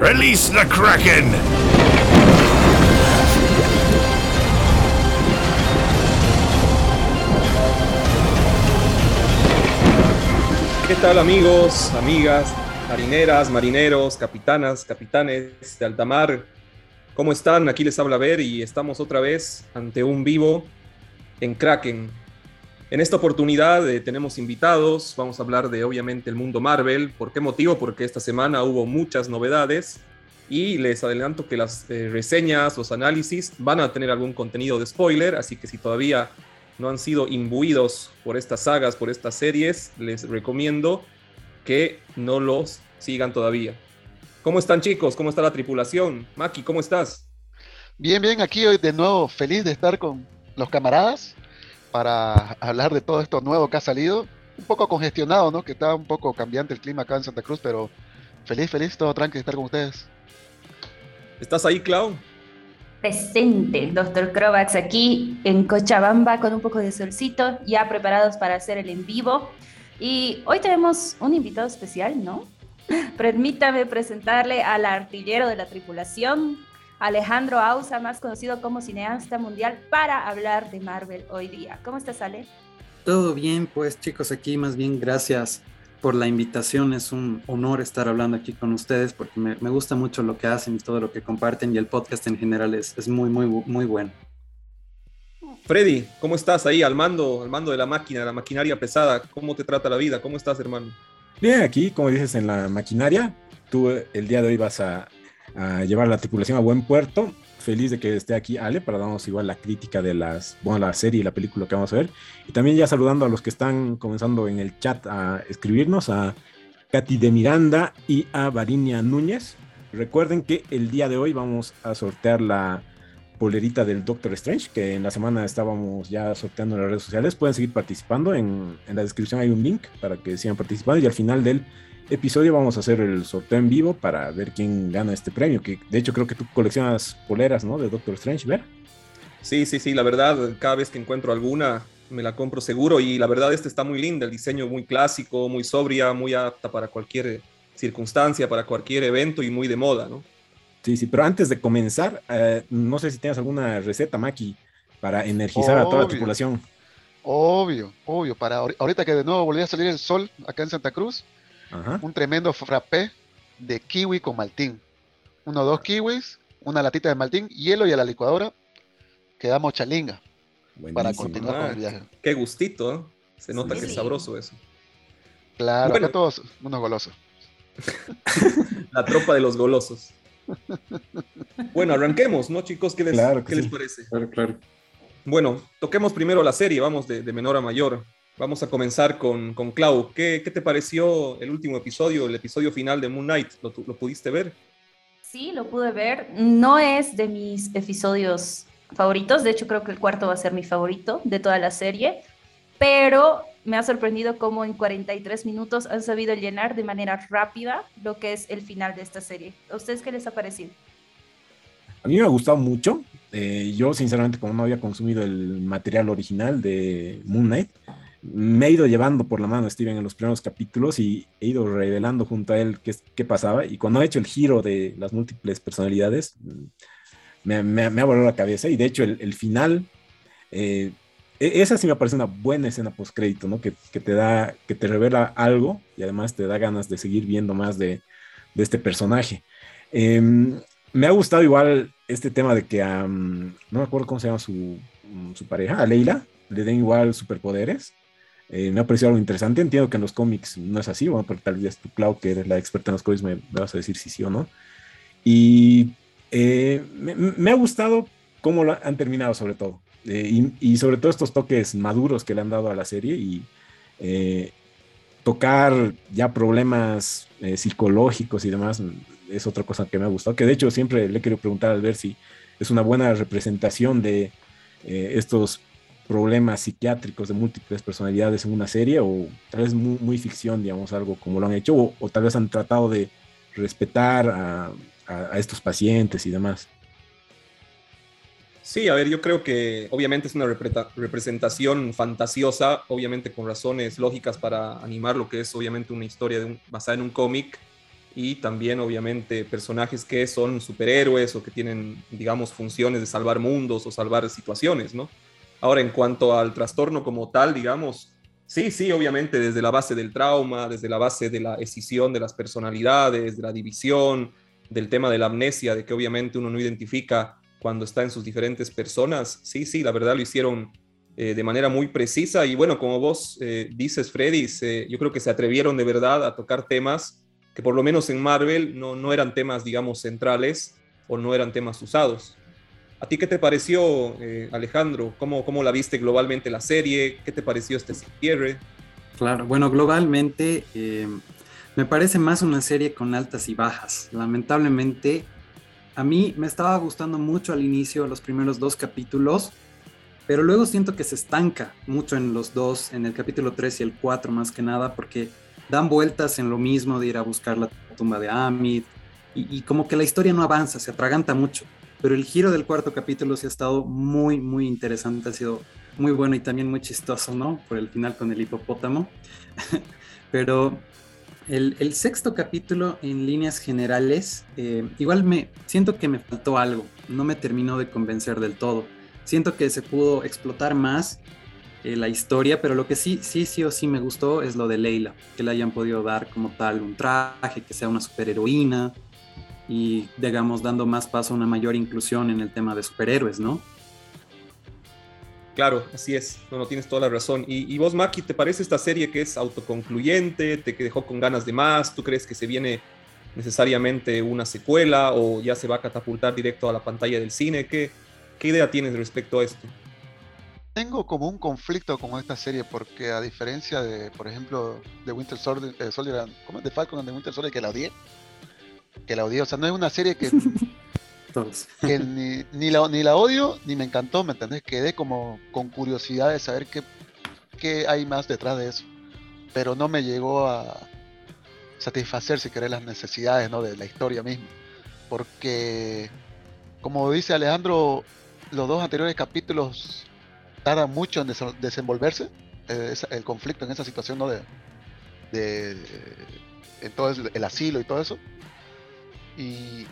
Release the Kraken! ¿Qué tal amigos, amigas, marineras, marineros, capitanas, capitanes de alta mar? ¿Cómo están? Aquí les habla Ver y estamos otra vez ante un vivo en Kraken. En esta oportunidad eh, tenemos invitados, vamos a hablar de obviamente el mundo Marvel. ¿Por qué motivo? Porque esta semana hubo muchas novedades y les adelanto que las eh, reseñas, los análisis van a tener algún contenido de spoiler, así que si todavía no han sido imbuidos por estas sagas, por estas series, les recomiendo que no los sigan todavía. ¿Cómo están chicos? ¿Cómo está la tripulación? Maki, ¿cómo estás? Bien, bien, aquí hoy de nuevo feliz de estar con los camaradas para hablar de todo esto nuevo que ha salido. Un poco congestionado, ¿no? Que está un poco cambiante el clima acá en Santa Cruz, pero feliz, feliz, todo tranquilo de estar con ustedes. ¿Estás ahí, Clau? Presente, doctor Crovax, aquí en Cochabamba con un poco de solcito, ya preparados para hacer el en vivo. Y hoy tenemos un invitado especial, ¿no? Permítame presentarle al artillero de la tripulación, Alejandro Ausa, más conocido como cineasta mundial, para hablar de Marvel hoy día. ¿Cómo estás, Ale? Todo bien, pues chicos, aquí más bien gracias por la invitación. Es un honor estar hablando aquí con ustedes porque me, me, gusta mucho lo que hacen y todo lo que comparten y el podcast en general es, es muy, muy, muy bueno. Freddy, ¿cómo estás ahí al mando, al mando de la máquina, la maquinaria pesada? ¿Cómo te trata la vida? ¿Cómo estás, hermano? Bien, aquí, como dices, en la maquinaria. Tú el día de hoy vas a, a llevar la tripulación a buen puerto feliz de que esté aquí Ale para darnos igual la crítica de las, bueno, la serie y la película que vamos a ver. Y también ya saludando a los que están comenzando en el chat a escribirnos, a Katy de Miranda y a Varinia Núñez. Recuerden que el día de hoy vamos a sortear la polerita del Doctor Strange, que en la semana estábamos ya sorteando en las redes sociales. Pueden seguir participando. En, en la descripción hay un link para que sigan participando y al final del episodio vamos a hacer el sorteo en vivo para ver quién gana este premio, que de hecho creo que tú coleccionas poleras, ¿no? De Doctor Strange, ¿ver? Sí, sí, sí, la verdad, cada vez que encuentro alguna me la compro seguro y la verdad este está muy linda, el diseño muy clásico, muy sobria, muy apta para cualquier circunstancia, para cualquier evento y muy de moda, ¿no? Sí, sí, pero antes de comenzar, eh, no sé si tienes alguna receta, Maki, para energizar obvio, a toda la tripulación. Obvio, obvio, para ahorita que de nuevo volvió a salir el sol acá en Santa Cruz, Ajá. un tremendo frappé de kiwi con maltín. Uno o dos kiwis, una latita de maltín, hielo y a la licuadora quedamos chalinga Buenísimo. para continuar Ah, con el viaje. Qué gustito, ¿eh? Se nota Sí. que es sabroso eso. Claro, Bueno. acá todos unos golosos. La tropa de los golosos. Bueno, arranquemos, ¿no, chicos? ¿Qué les, Claro ¿qué les parece? Claro, claro. Bueno, toquemos primero la serie, vamos de, de menor a mayor. Vamos a comenzar con, con Clau. ¿Qué, ¿Qué te pareció el último episodio, el episodio final de Moon Knight? ¿Lo, pudiste ver? Sí, lo pude ver. No es de mis episodios favoritos. De hecho, creo que el cuarto va a ser mi favorito de toda la serie. Pero me ha sorprendido cómo en 43 minutos han sabido llenar de manera rápida lo que es el final de esta serie. ¿A ustedes qué les ha parecido? A mí me ha gustado mucho. Eh, yo, sinceramente, como no había consumido el material original de Moon Knight, me he ido llevando por la mano a Steven en los primeros capítulos y he ido revelando junto a él qué, qué pasaba. Y cuando ha hecho el giro de las múltiples personalidades, mm, me, me- ha volado la cabeza. Y de hecho, el, el final, eh, e- esa sí me parece una buena escena post-crédito, ¿no? Que, que te da, que te revela algo y además te da ganas de seguir viendo más de, de este personaje. Em, me ha gustado igual este tema de que mm, no me acuerdo cómo se llama su, mm, su pareja, a Leila, le den igual superpoderes. Eh, me ha parecido algo interesante. Entiendo que en los cómics no es así, bueno, pero tal vez tú, Clau, que eres la experta en los cómics, me, vas a decir si sí o no. Y eh, me, ha gustado cómo lo han terminado, sobre todo. Eh, y, y sobre todo estos toques maduros que le han dado a la serie y tocar ya problemas psicológicos y demás es otra cosa que me ha gustado. Que de hecho siempre le quiero preguntar al ver si es una buena representación de estos problemas psiquiátricos de múltiples personalidades en una serie o tal vez muy, ficción, digamos, algo como lo han hecho o, tal vez han tratado de respetar a, estos pacientes y demás. Sí, a ver, yo creo que obviamente es una representación fantasiosa, obviamente con razones lógicas para animar lo que es obviamente una historia basada en un cómic, y también obviamente personajes que son superhéroes o que tienen, digamos, funciones de salvar mundos o salvar situaciones, ¿no? Ahora, en cuanto al trastorno como tal, digamos, sí, sí, obviamente desde la base del trauma, desde la base de la escisión de las personalidades, de la división, del tema de la amnesia, de que obviamente uno no identifica cuando está en sus diferentes personas, sí, sí, la verdad lo hicieron eh, de manera muy precisa y bueno, como vos eh, dices, Freddy, yo creo que se atrevieron de verdad a tocar temas que por lo menos en Marvel no, no eran temas, digamos, centrales o no eran temas usados. ¿A ti qué te pareció, eh, Alejandro? ¿Cómo, ¿Cómo la viste globalmente la serie? ¿Qué te pareció este cierre? Claro, bueno, globalmente me parece más una serie con altas y bajas. Lamentablemente, a mí me estaba gustando mucho al inicio, los primeros dos capítulos, pero luego siento que se estanca mucho en los dos, en el capítulo 3 y el 4 más que nada, porque dan vueltas en lo mismo de ir a buscar la tumba de Amid, y, como que la historia no avanza, se atraganta mucho. Pero el giro del cuarto capítulo sí ha estado muy, muy interesante, ha sido muy bueno y también muy chistoso, ¿no? Por el final con el hipopótamo. pero el, sexto capítulo en líneas generales, eh, igual me siento que me faltó algo, no me terminó de convencer del todo siento que se pudo explotar más eh, la historia, pero lo que sí, sí, sí o sí me gustó es lo de Leila, que le hayan podido dar como tal un traje, que sea una superheroína y, digamos, dando más paso a una mayor inclusión en el tema de superhéroes, ¿no? Claro, así es. No, no tienes toda la razón. Y, y, vos, Maki, ¿te parece esta serie que es autoconcluyente? ¿Te dejó con ganas de más? ¿Tú crees que se viene necesariamente una secuela o ya se va a catapultar directo a la pantalla del cine? ¿Qué, ¿Qué idea tienes respecto a esto? Tengo como un conflicto con esta serie porque a diferencia de, por ejemplo, de Winter Soldier, eh, ¿cómo es? De Falcon and the Winter Soldier que la odié, que la odié, o sea, no es una serie que, que ni, ni, la, ni la odio ni me encantó, ¿me entendés? Quedé como con curiosidad de saber qué, qué hay más detrás de eso, pero no me llegó a satisfacer, si querés, las necesidades ¿no? de la historia misma, porque como dice Alejandro, los dos anteriores capítulos tardan mucho en desenvolverse eh, el conflicto en esa situación ¿no? de, de, en todo el, asilo y todo eso y,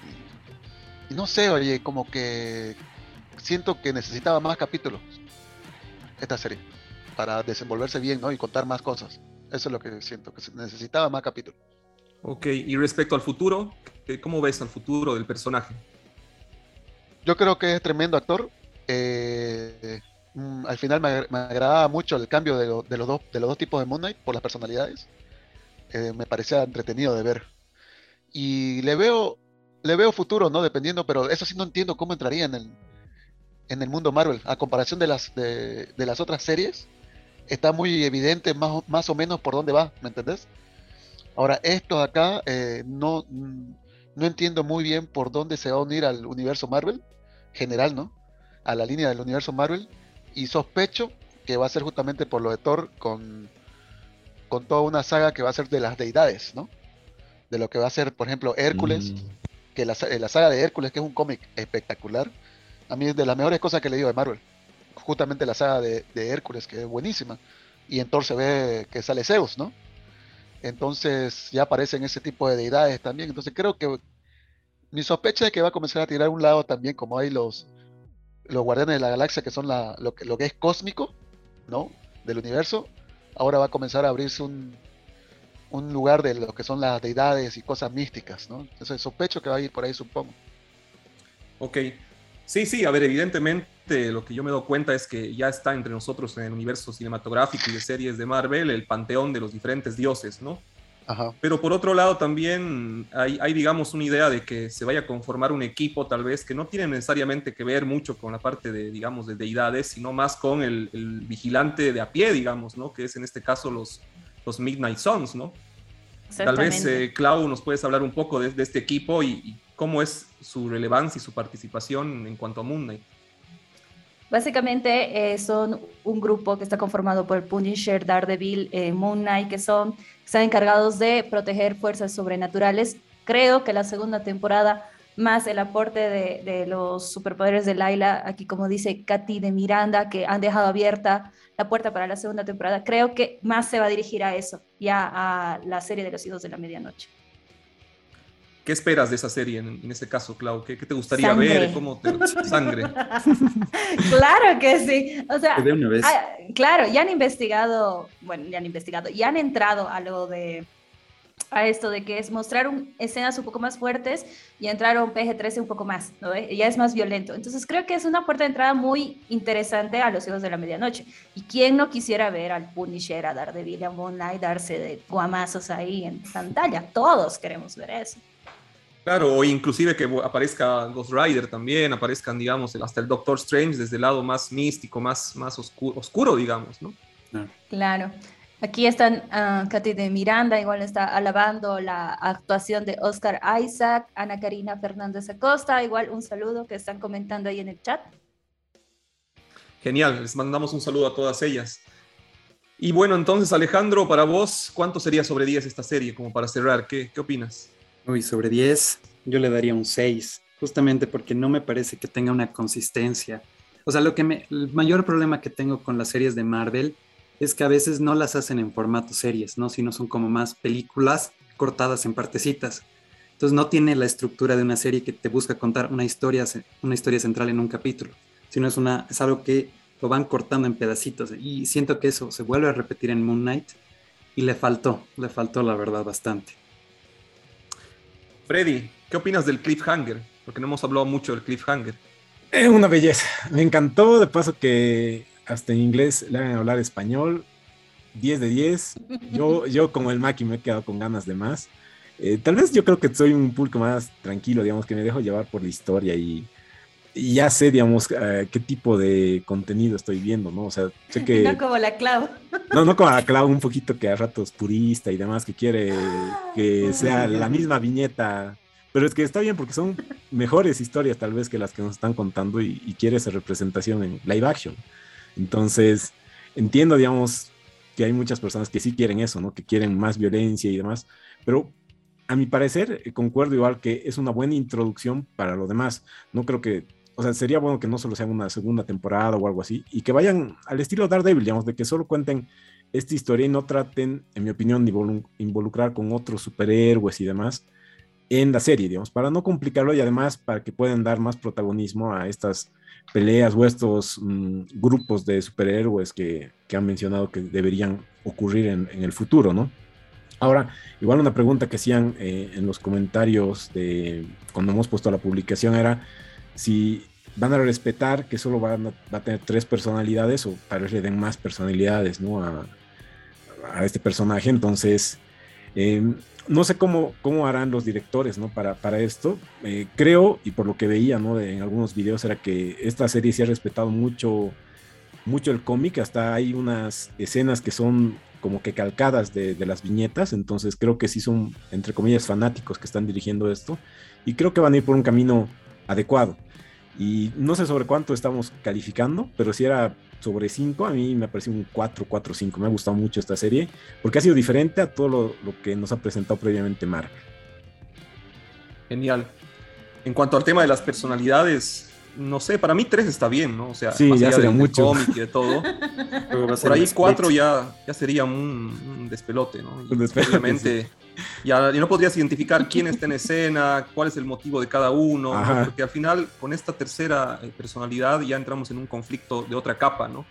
no sé oye como que siento que necesitaba más capítulos esta serie para desenvolverse bien ¿no? y contar más cosas eso es lo que siento que necesitaba más capítulos ok y respecto al futuro ¿cómo ves al futuro del personaje? Yo creo que es tremendo actor. Eh, mm, al final me, agradaba mucho el cambio de, los dos, de los dos tipos de Moon Knight por las personalidades. Eh, me parecía entretenido de ver. Y le veo, le veo futuro, ¿no? Dependiendo, pero eso sí no entiendo cómo entraría en el, en el mundo Marvel. A comparación de las, de, las otras series, está muy evidente más, más o menos por dónde va, ¿me entendés? Ahora, esto acá eh, no, no entiendo muy bien por dónde se va a unir al universo Marvel general, ¿no? A la línea del universo Marvel. Y sospecho que va a ser justamente por lo de Thor con, con toda una saga que va a ser de las deidades, ¿no? De lo que va a ser, por ejemplo, Hércules. Mm. Que la, la, saga de Hércules, que es un cómic espectacular. A mí es de las mejores cosas que he leído de Marvel. Justamente la saga de, de Hércules, que es buenísima. Y en Thor se ve que sale Zeus, ¿no? Entonces ya aparecen ese tipo de deidades también. Entonces creo que mi sospecha es que va a comenzar a tirar un lado también, como hay los, los guardianes de la galaxia, que son lo, que, lo que es cósmico, ¿no? Del universo. Ahora va a comenzar a abrirse un, un lugar de lo que son las deidades y cosas místicas, ¿no? Entonces sospecho que va a ir por ahí, supongo. Ok. Sí, sí, a ver, evidentemente lo que yo me doy cuenta es que ya está entre nosotros en el universo cinematográfico y de series de Marvel el panteón de los diferentes dioses, ¿no? Pero por otro lado también hay, digamos, una idea de que se vaya a conformar un equipo tal vez que no tiene necesariamente que ver mucho con la parte de, digamos, de deidades, sino más con el, vigilante de a pie, digamos, ¿no? Que es en este caso los, los Midnight Suns, ¿no? Tal vez, eh, Clau, nos puedes hablar un poco de, este equipo y, cómo es su relevancia y su participación en cuanto a Moon Knight. Básicamente eh, son un grupo que está conformado por Punisher, Daredevil, eh, Moon Knight, que son están encargados de proteger fuerzas sobrenaturales. Creo que la segunda temporada, más el aporte de, los superpoderes de Laila, aquí como dice Katy de Miranda, que han dejado abierta la puerta para la segunda temporada, creo que más se va a dirigir a eso, ya a la serie de los hijos de la medianoche. ¿Qué esperas de esa serie en, ese caso, Clau? ¿Qué, te gustaría ver? ¿Cómo te sangre? claro que sí. O sea, ah, claro, ya han investigado, bueno, ya han investigado, ya han entrado a lo de a esto de que es mostrar escenas un poco más fuertes y entrar a un PG-13 un poco más, ¿no? Ya es más violento. Entonces creo que es una puerta de entrada muy interesante a los hijos de la medianoche. ¿Y quién no quisiera ver al Punisher, a Daredevil, a Moon Knight darse de guamazos ahí en pantalla? Todos queremos ver eso. Claro, o inclusive que aparezca Ghost Rider también, aparezcan, digamos, hasta el Doctor Strange desde el lado más místico, más, más oscuro, oscuro digamos, ¿no? Claro. Aquí están uh, Katy de Miranda, igual está alabando la actuación de Oscar Isaac, Ana Karina Fernández Acosta, igual un saludo que están comentando ahí en el chat. Genial, les mandamos un saludo a todas ellas. Y bueno, entonces Alejandro, para vos, ¿cuánto sería sobre 10 esta serie? Como para cerrar, ¿qué, qué opinas? Uy, sobre 10, yo le daría un 6, justamente porque no me parece que tenga una consistencia. O sea, lo que me, el mayor problema que tengo con las series de Marvel es que a veces no las hacen en formato series, ¿no? Sino son como más películas cortadas en partecitas. Entonces no tiene la estructura de una serie que te busca contar una historia, una historia central en un capítulo, sino es, una, es algo que lo van cortando en pedacitos. Y siento que eso se vuelve a repetir en Moon Knight y le faltó, le faltó la verdad bastante. Freddy, ¿qué opinas del cliffhanger? Porque no hemos hablado mucho del cliffhanger. Es una belleza. Me encantó, de paso que hasta en inglés le hagan hablar español. 10 de 10. Yo, yo como el Maki me he quedado con ganas de más. Eh, tal vez yo creo que soy un público más tranquilo, digamos, que me dejo llevar por la historia y, ya sé, digamos, eh, qué tipo de contenido estoy viendo, ¿no? O sea, sé que... No como la Clau. No, no como la Clau, un poquito que a ratos purista y demás, que quiere que sea la misma viñeta. Pero es que está bien porque son mejores historias tal vez que las que nos están contando y, y quiere esa representación en live action. Entonces, entiendo, digamos, que hay muchas personas que sí quieren eso, ¿no? Que quieren más violencia y demás, pero a mi parecer, eh, concuerdo igual que es una buena introducción para lo demás. No creo que, o sea, sería bueno que no solo sea una segunda temporada o algo así, y que vayan al estilo Daredevil, digamos, de que solo cuenten esta historia y no traten, en mi opinión, de involucrar con otros superhéroes y demás en la serie, digamos, para no complicarlo y además para que puedan dar más protagonismo a estas peleas o estos mm, grupos de superhéroes que, que, han mencionado que deberían ocurrir en, en, el futuro, ¿no? Ahora, igual una pregunta que hacían eh, en los comentarios de cuando hemos puesto la publicación era si van a respetar que solo van a, va a tener tres personalidades o tal vez le den más personalidades, ¿no? A, a este personaje. Entonces, eh, no sé cómo, cómo harán los directores ¿no? para, para esto. Eh, creo, y por lo que veía ¿no? en algunos videos, era que esta serie sí ha respetado mucho, mucho el cómic. Hasta hay unas escenas que son como que calcadas de, las viñetas. Entonces creo que sí son, entre comillas, fanáticos que están dirigiendo esto. Y creo que van a ir por un camino adecuado. Y no sé sobre cuánto estamos calificando, pero si era sobre 5, a mí me parece un 4, 4, 5. Me ha gustado mucho esta serie porque ha sido diferente a todo lo, que nos ha presentado previamente Marvel. Genial. En cuanto al tema de las personalidades, no sé, para mí 3 está bien, ¿no? O sea, sí, ya sería mucho. cómic y de todo. Por ahí 4 ya, ya sería un, despelote, ¿no? un despelote, Obviamente. Y, no podrías identificar quién está en escena, cuál es el motivo de cada uno, porque al final con esta tercera eh, personalidad ya entramos en un conflicto de otra capa, ¿no?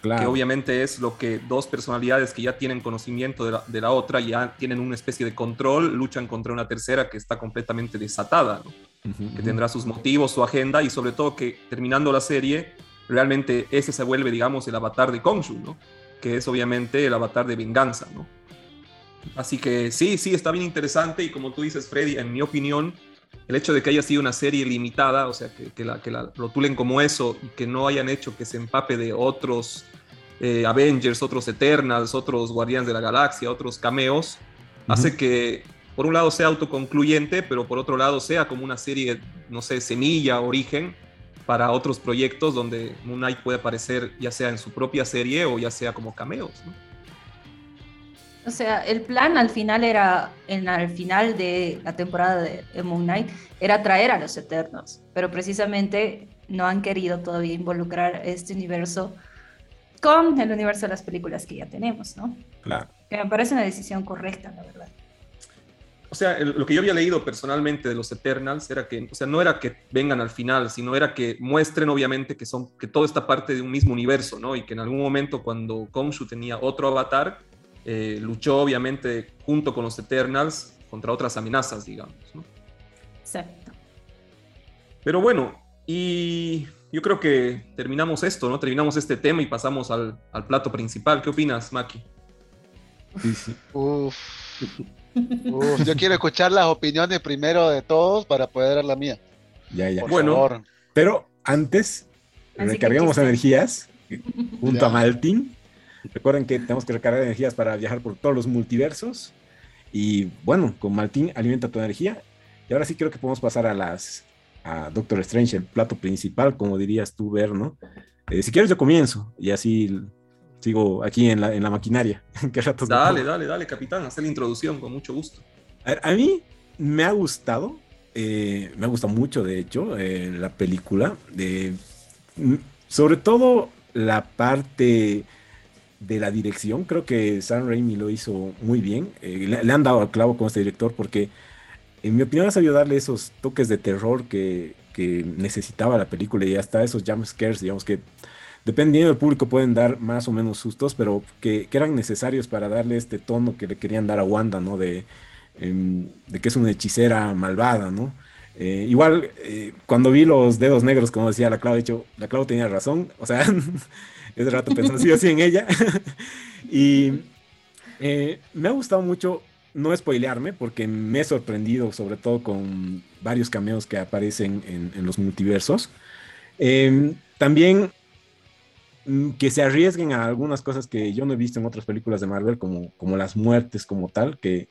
Claro. Que obviamente es lo que dos personalidades que ya tienen conocimiento de la, de la, otra, ya tienen una especie de control, luchan contra una tercera que está completamente desatada, ¿no? que tendrá sus motivos, su agenda y sobre todo que terminando la serie, realmente ese se vuelve, digamos, el avatar de Kongshu, ¿no? Que es obviamente el avatar de venganza, ¿no? Así que sí, sí, está bien interesante y como tú dices, Freddy, en mi opinión, el hecho de que haya sido una serie limitada, o sea, que, la, que la rotulen como eso y que no hayan hecho que se empape de otros eh, Avengers, otros Eternals, otros Guardianes de la Galaxia, otros cameos, hace que por un lado sea autoconcluyente, pero por otro lado sea como una serie, no sé, semilla, origen para otros proyectos donde Moon Knight puede aparecer ya sea en su propia serie o ya sea como cameos. ¿no? O sea, el plan al final era, en, al final de la temporada de, Moon Knight, era traer a los Eternos, pero precisamente no han querido todavía involucrar este universo con el universo de las películas que ya tenemos, ¿no? Claro. Que me parece una decisión correcta, la verdad. sea, lo que yo había leído personalmente de los Eternals era que, o sea, no era que vengan al final, sino era que muestren obviamente que son, que todo está parte de un mismo universo, ¿no? Y que en algún momento cuando Khonshu tenía otro avatar, eh, luchó obviamente junto con los Eternals contra otras amenazas, digamos, ¿no? Exacto. Pero bueno, y yo creo que terminamos esto, ¿no? Terminamos este tema y pasamos al, al plato principal. ¿Qué opinas, Maki? Uf. yo quiero escuchar las opiniones primero de todos para poder dar la mía. Ya, ya. bueno, pero antes recargamos energías junto a Maltin. Recuerden que tenemos que recargar energías para viajar por todos los multiversos. Y bueno, con Maltin alimenta tu energía. Y ahora sí creo que podemos pasar a las a Doctor Strange, el plato principal, como dirías tú, Ver, ¿no? Eh, si quieres yo comienzo y así sigo aquí en la, en la maquinaria. dale, dale, dale, capitán, haz la introducción con mucho gusto. A, mí me ha gustado, eh, me ha gustado mucho, de hecho, eh, la película. De, mm, sobre todo la parte de la dirección, creo que Sam Raimi lo hizo muy bien. Eh, le, han dado al clavo con este director porque, en mi opinión, ha sabido darle esos toques de terror que, que necesitaba la película y hasta esos jump scares, digamos que dependiendo del público pueden dar más o menos sustos, pero que, eran necesarios para darle este tono que le querían dar a Wanda, ¿no? De, em, de que es una hechicera malvada, ¿no? Eh, igual, eh, cuando vi los dedos negros, como decía la Clau, de hecho, la Clau tenía razón, o sea, ese rato pensando sí o sí en ella. y eh, me ha gustado mucho no spoilearme, porque me he sorprendido, sobre todo con varios cameos que aparecen en, los multiversos. Em, también Mm, que se arriesguen a algunas cosas que yo no he visto en otras películas de Marvel, como, como las muertes como tal, que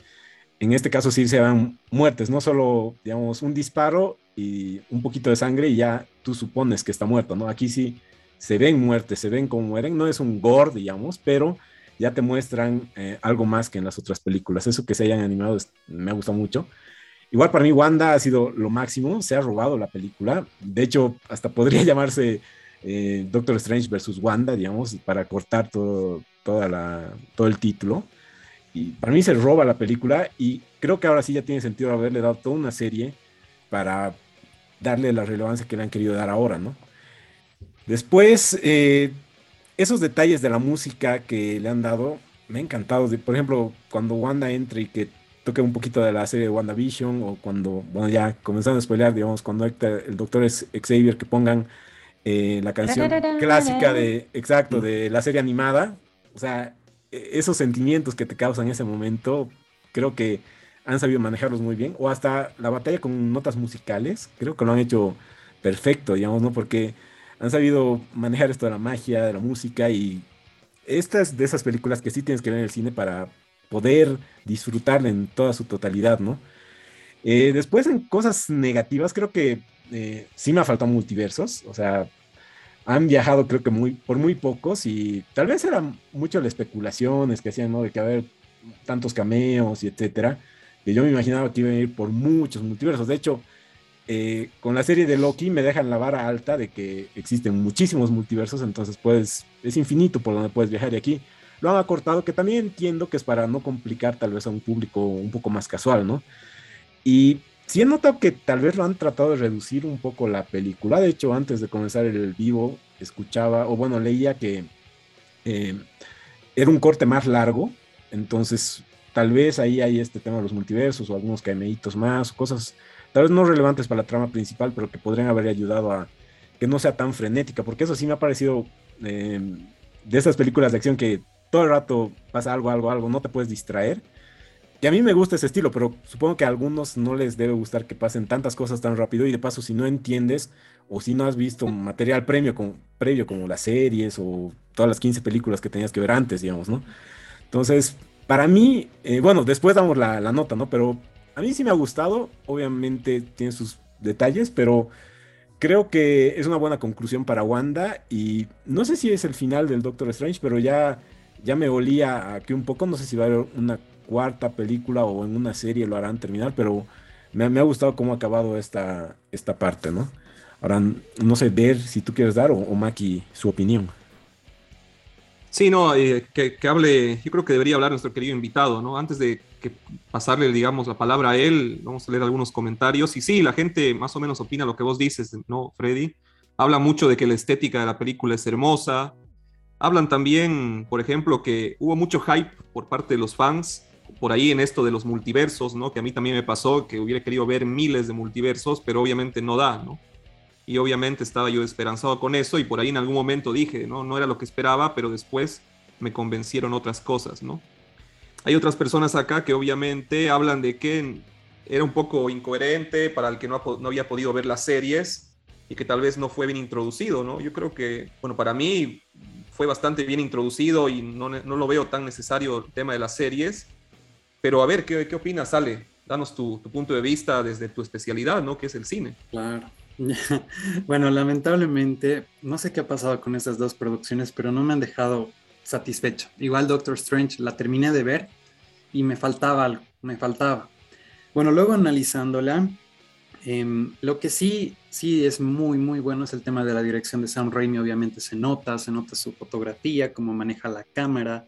en este caso sí se van muertes, no solo, digamos, un disparo y un poquito de sangre y ya tú supones que está muerto, ¿no? Aquí sí se ven muertes, se ven como mueren, no es un gore, digamos, pero ya te muestran eh, algo más que en las otras películas. Eso que se hayan animado me ha gustado mucho. Igual para mí Wanda ha sido lo máximo, se ha robado la película. De hecho, hasta podría llamarse eh, Doctor Strange versus Wanda, digamos, para cortar todo, toda la, todo el título. Y para mí se roba la película y creo que ahora sí ya tiene sentido haberle dado toda una serie para darle la relevancia que le han querido dar ahora, ¿no? Después, eh, esos detalles de la música que le han dado, me ha encantado. Por ejemplo, cuando Wanda entra y que toque un poquito de la serie de WandaVision, o cuando, bueno, ya comenzando a spoilear, digamos, cuando el doctor es Xavier, que pongan eh, la canción clásica de, exacto, de la serie animada. O sea, e, esos sentimientos que te causan en ese momento, creo que han sabido manejarlos muy bien. O hasta la batalla con notas musicales, creo que lo han hecho perfecto, digamos, ¿no? Porque han sabido manejar esto de la magia, de la música y estas de esas películas que sí tienes que ver en el cine para poder disfrutarla en toda su totalidad, ¿no? Eh, después en cosas negativas, creo que eh, sí me ha faltado multiversos, o sea, han viajado creo que muy, por muy pocos y tal vez eran mucho las especulaciones que hacían, ¿no? De que haber tantos cameos y etcétera, que yo me imaginaba que iban a ir por muchos multiversos. De hecho, eh, con la serie de Loki me dejan la vara alta de que existen muchísimos multiversos, entonces pues es infinito por donde puedes viajar y aquí lo han acortado, que también entiendo que es para no complicar tal vez a un público un poco más casual, ¿no? Y sí he notado que tal vez lo han tratado de reducir un poco la película. De hecho, antes de comenzar el vivo, escuchaba, o bueno, leía que eh, era un corte más largo. Entonces, tal vez ahí hay este tema de los multiversos o algunos cameitos más, cosas tal vez no relevantes para la trama principal, pero que podrían haber ayudado a que no sea tan frenética, porque eso sí me ha parecido eh, de esas películas de acción que todo el rato pasa algo, algo, algo, no te puedes distraer y a mí me gusta ese estilo, pero supongo que a algunos no les debe gustar que pasen tantas cosas tan rápido y de paso si no entiendes o si no has visto material previo, como, previo como las series o todas las 15 películas que tenías que ver antes, digamos, ¿no? Entonces, para mí, eh, bueno, después damos la, la, nota, ¿no? Pero a mí sí me ha gustado, obviamente tiene sus detalles, pero creo que es una buena conclusión para Wanda y no sé si es el final del Doctor Strange, pero ya, ya me olía aquí un poco, no sé si va a haber una cuarta película o en una serie lo harán terminar, pero me, ha gustado cómo ha acabado esta, esta parte, ¿no? Ahora, no sé, ver si tú quieres dar o, Maki su opinión. Sí, no, eh, que, hable, yo creo que debería hablar nuestro querido invitado, ¿no? Antes de que pasarle, digamos, la palabra a él. Vamos a leer algunos comentarios. Y sí, la gente más o menos opina lo que vos dices, ¿no, Freddy? Habla mucho de que la estética de la película es hermosa. Hablan también, por ejemplo, que hubo mucho hype por parte de los fans por ahí en esto de los multiversos, ¿no? Que a mí también me pasó, que hubiera querido ver miles de multiversos, pero obviamente no da, ¿no? Y obviamente estaba yo esperanzado con eso y por ahí en algún momento dije, ¿no? No era lo que esperaba, pero después me convencieron otras cosas, ¿no? Hay otras personas acá que obviamente hablan de que era un poco incoherente para el que no, había podido ver las series y que tal vez no fue bien introducido, ¿no? Yo creo que, bueno, para mí fue bastante bien introducido y no, no lo veo tan necesario el tema de las series pero a ver, ¿qué, qué opinas, Ale? Danos tu, punto de vista desde tu especialidad, ¿no? Que es el cine. Claro. bueno, lamentablemente, no sé qué ha pasado con esas dos producciones, pero no me han dejado satisfecho. Igual Doctor Strange la terminé de ver y me faltaba algo, me faltaba. Bueno, luego analizándola, em, lo que sí, sí es muy, muy bueno es el tema de la dirección de Sam Raimi, obviamente se nota, se nota su fotografía, cómo maneja la cámara,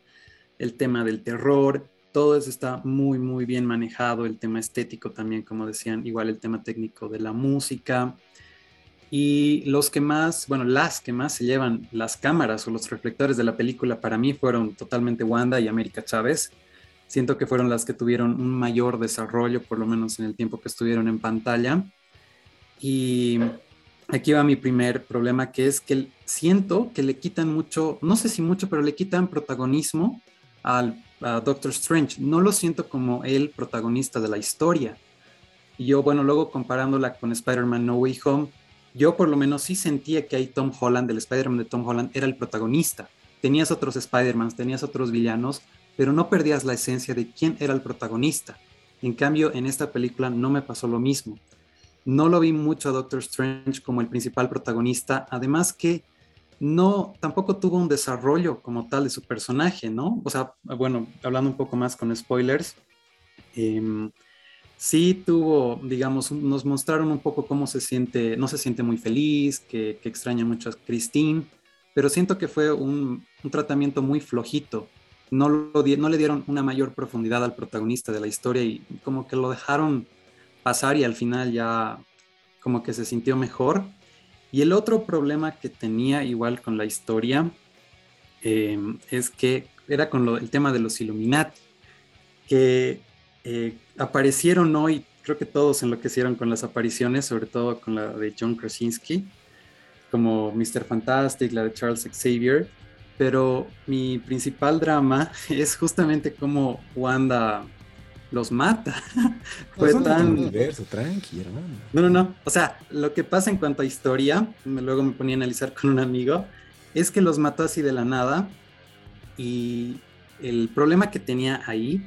el tema del terror, todo eso está muy, muy bien manejado, el tema estético también, como decían, igual el tema técnico de la música. Y los que más, bueno, las que más se llevan las cámaras o los reflectores de la película para mí fueron totalmente Wanda y América Chávez. Siento que fueron las que tuvieron un mayor desarrollo, por lo menos en el tiempo que estuvieron en pantalla. Y aquí va mi primer problema, que es que siento que le quitan mucho, no sé si mucho, pero le quitan protagonismo al a Doctor Strange. No lo siento como el protagonista de la historia. Y yo, bueno, luego comparándola con Spider-Man No Way Home, yo por lo menos sí sentía que ahí Tom Holland, el Spider-Man de Tom Holland, era el protagonista. Tenías otros Spider-Mans, tenías otros villanos, pero no perdías la esencia de quién era el protagonista. En cambio, en esta película no me pasó lo mismo. No lo vi mucho a Doctor Strange como el principal protagonista, además que no, tampoco tuvo un desarrollo como tal de su personaje, ¿no? O sea, bueno, hablando un poco más con spoilers, em, sí tuvo, digamos, nos mostraron un poco cómo se siente, no se siente muy feliz, que, extraña mucho a Christine, pero siento que fue un, tratamiento muy flojito. No, no le dieron una mayor profundidad al protagonista de la historia y como que lo dejaron pasar y al final ya como que se sintió mejor y el otro problema que tenía igual con la historia em, es que era con el tema de los Illuminati, que eh, aparecieron hoy, creo que todos enloquecieron con las apariciones, sobre todo con la de John Krasinski, como Mr. Fantastic, la de Charles Xavier, pero mi principal drama es justamente cómo Wanda los mata. Fue tan. Universo, tranqui, hermano. No, no, no. O sea, lo que pasa en cuanto a historia, luego me ponía a analizar con un amigo, es que los mató así de la nada. Y el problema que tenía ahí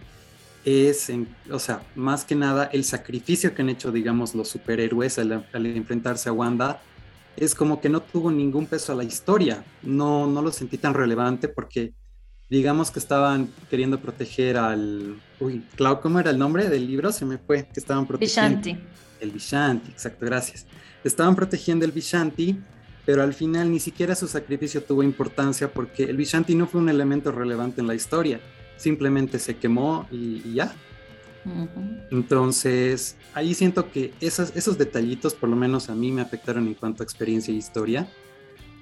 es, o sea, más que nada el sacrificio que han hecho, digamos, los superhéroes al, al, enfrentarse a Wanda, es como que no tuvo ningún peso a la historia. No, no lo sentí tan relevante porque digamos que estaban queriendo proteger al... Uy, Clau, ¿cómo era el nombre del libro? Se me fue, que estaban protegiendo. Vishanti. El Vishanti, exacto, gracias. Estaban protegiendo el Vishanti, pero al final ni siquiera su sacrificio tuvo importancia porque el Vishanti no fue un elemento relevante en la historia, simplemente se quemó y, ya. Entonces, ahí siento que esas, esos detallitos, por lo menos a mí, me afectaron en cuanto a experiencia y historia,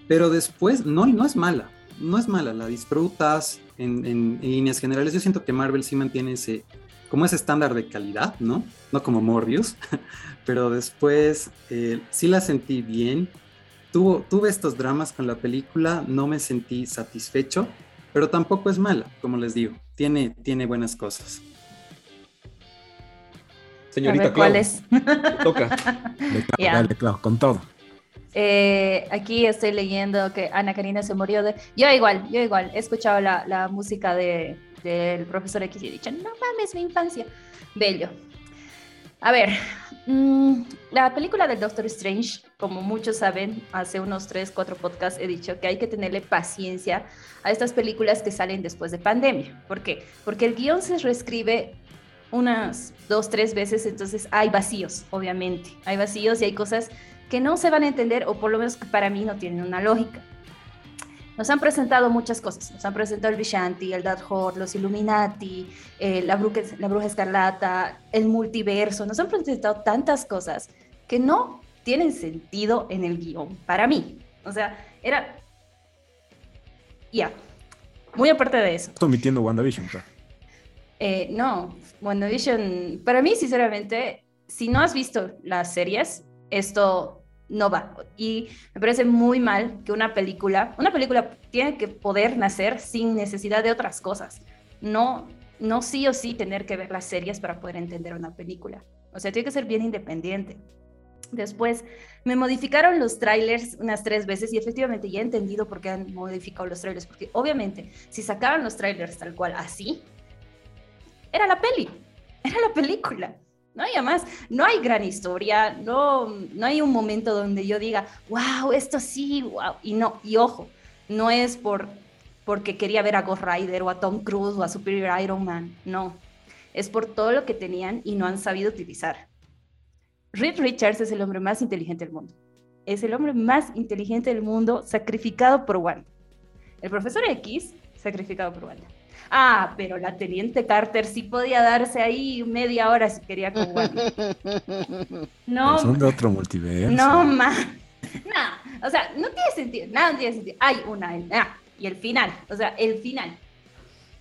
pero después no, no es mala no es mala, la disfrutas en, líneas generales. Yo siento que Marvel sí mantiene ese, como ese estándar de calidad, ¿no? No como Morbius, pero después eh, sí la sentí bien. Tuvo, tuve estos dramas con la película, no me sentí satisfecho, pero tampoco es mala, como les digo, tiene, tiene buenas cosas. Señorita ¿cuáles? Toca. Dale, con todo. Eh, aquí estoy leyendo que Ana Karina se murió de... Yo igual, yo igual, he escuchado la, la música del de, profesor X y he dicho, no mames, mi infancia. Bello. A ver, la película del Doctor Strange, como muchos saben, hace unos 3, 4 podcasts he dicho que hay que tenerle paciencia a estas películas que salen después de pandemia. ¿Por qué? Porque el guion se reescribe unas dos, tres veces, entonces hay vacíos, obviamente. Hay vacíos y hay cosas que no se van a entender o por lo menos para mí no tienen una lógica. Nos han presentado muchas cosas. Nos han presentado el Vishanti, el Dark los Illuminati, eh, la, bruja, la Bruja Escarlata, el multiverso. Nos han presentado tantas cosas que no tienen sentido en el guion, para mí. O sea, era... Ya. Muy aparte de eso. Estoy omitiendo WandaVision, eh, no, WandaVision, para mí, sinceramente, si no has visto las series, esto no va. Y me parece muy mal que una película, una película tiene que poder nacer sin necesidad de otras cosas. No, no sí o sí tener que ver las series para poder entender una película. O sea, tiene que ser bien independiente. Después me modificaron los trailers unas tres veces y efectivamente ya he entendido por qué han modificado los trailers, porque obviamente si sacaban los trailers tal cual así, era la peli, era la película. ¿No? Y además, no hay gran historia, no, no hay un momento donde yo diga, wow, esto sí, wow. Y no, y ojo, no es por, porque quería ver a Ghost Rider o a Tom Cruise o a Superior Iron Man, no. Es por todo lo que tenían y no han sabido utilizar. Reed Richards es el hombre más inteligente del mundo. Es el hombre más inteligente del mundo sacrificado por Wanda. El profesor X, sacrificado por Wanda. Ah, pero la teniente Carter sí podía darse ahí media hora si quería con Wanda. No. Son de otro multiverso. No, más. No, o sea, no tiene sentido. Nada no tiene sentido. Hay una. Ah, y el final. O sea, el final.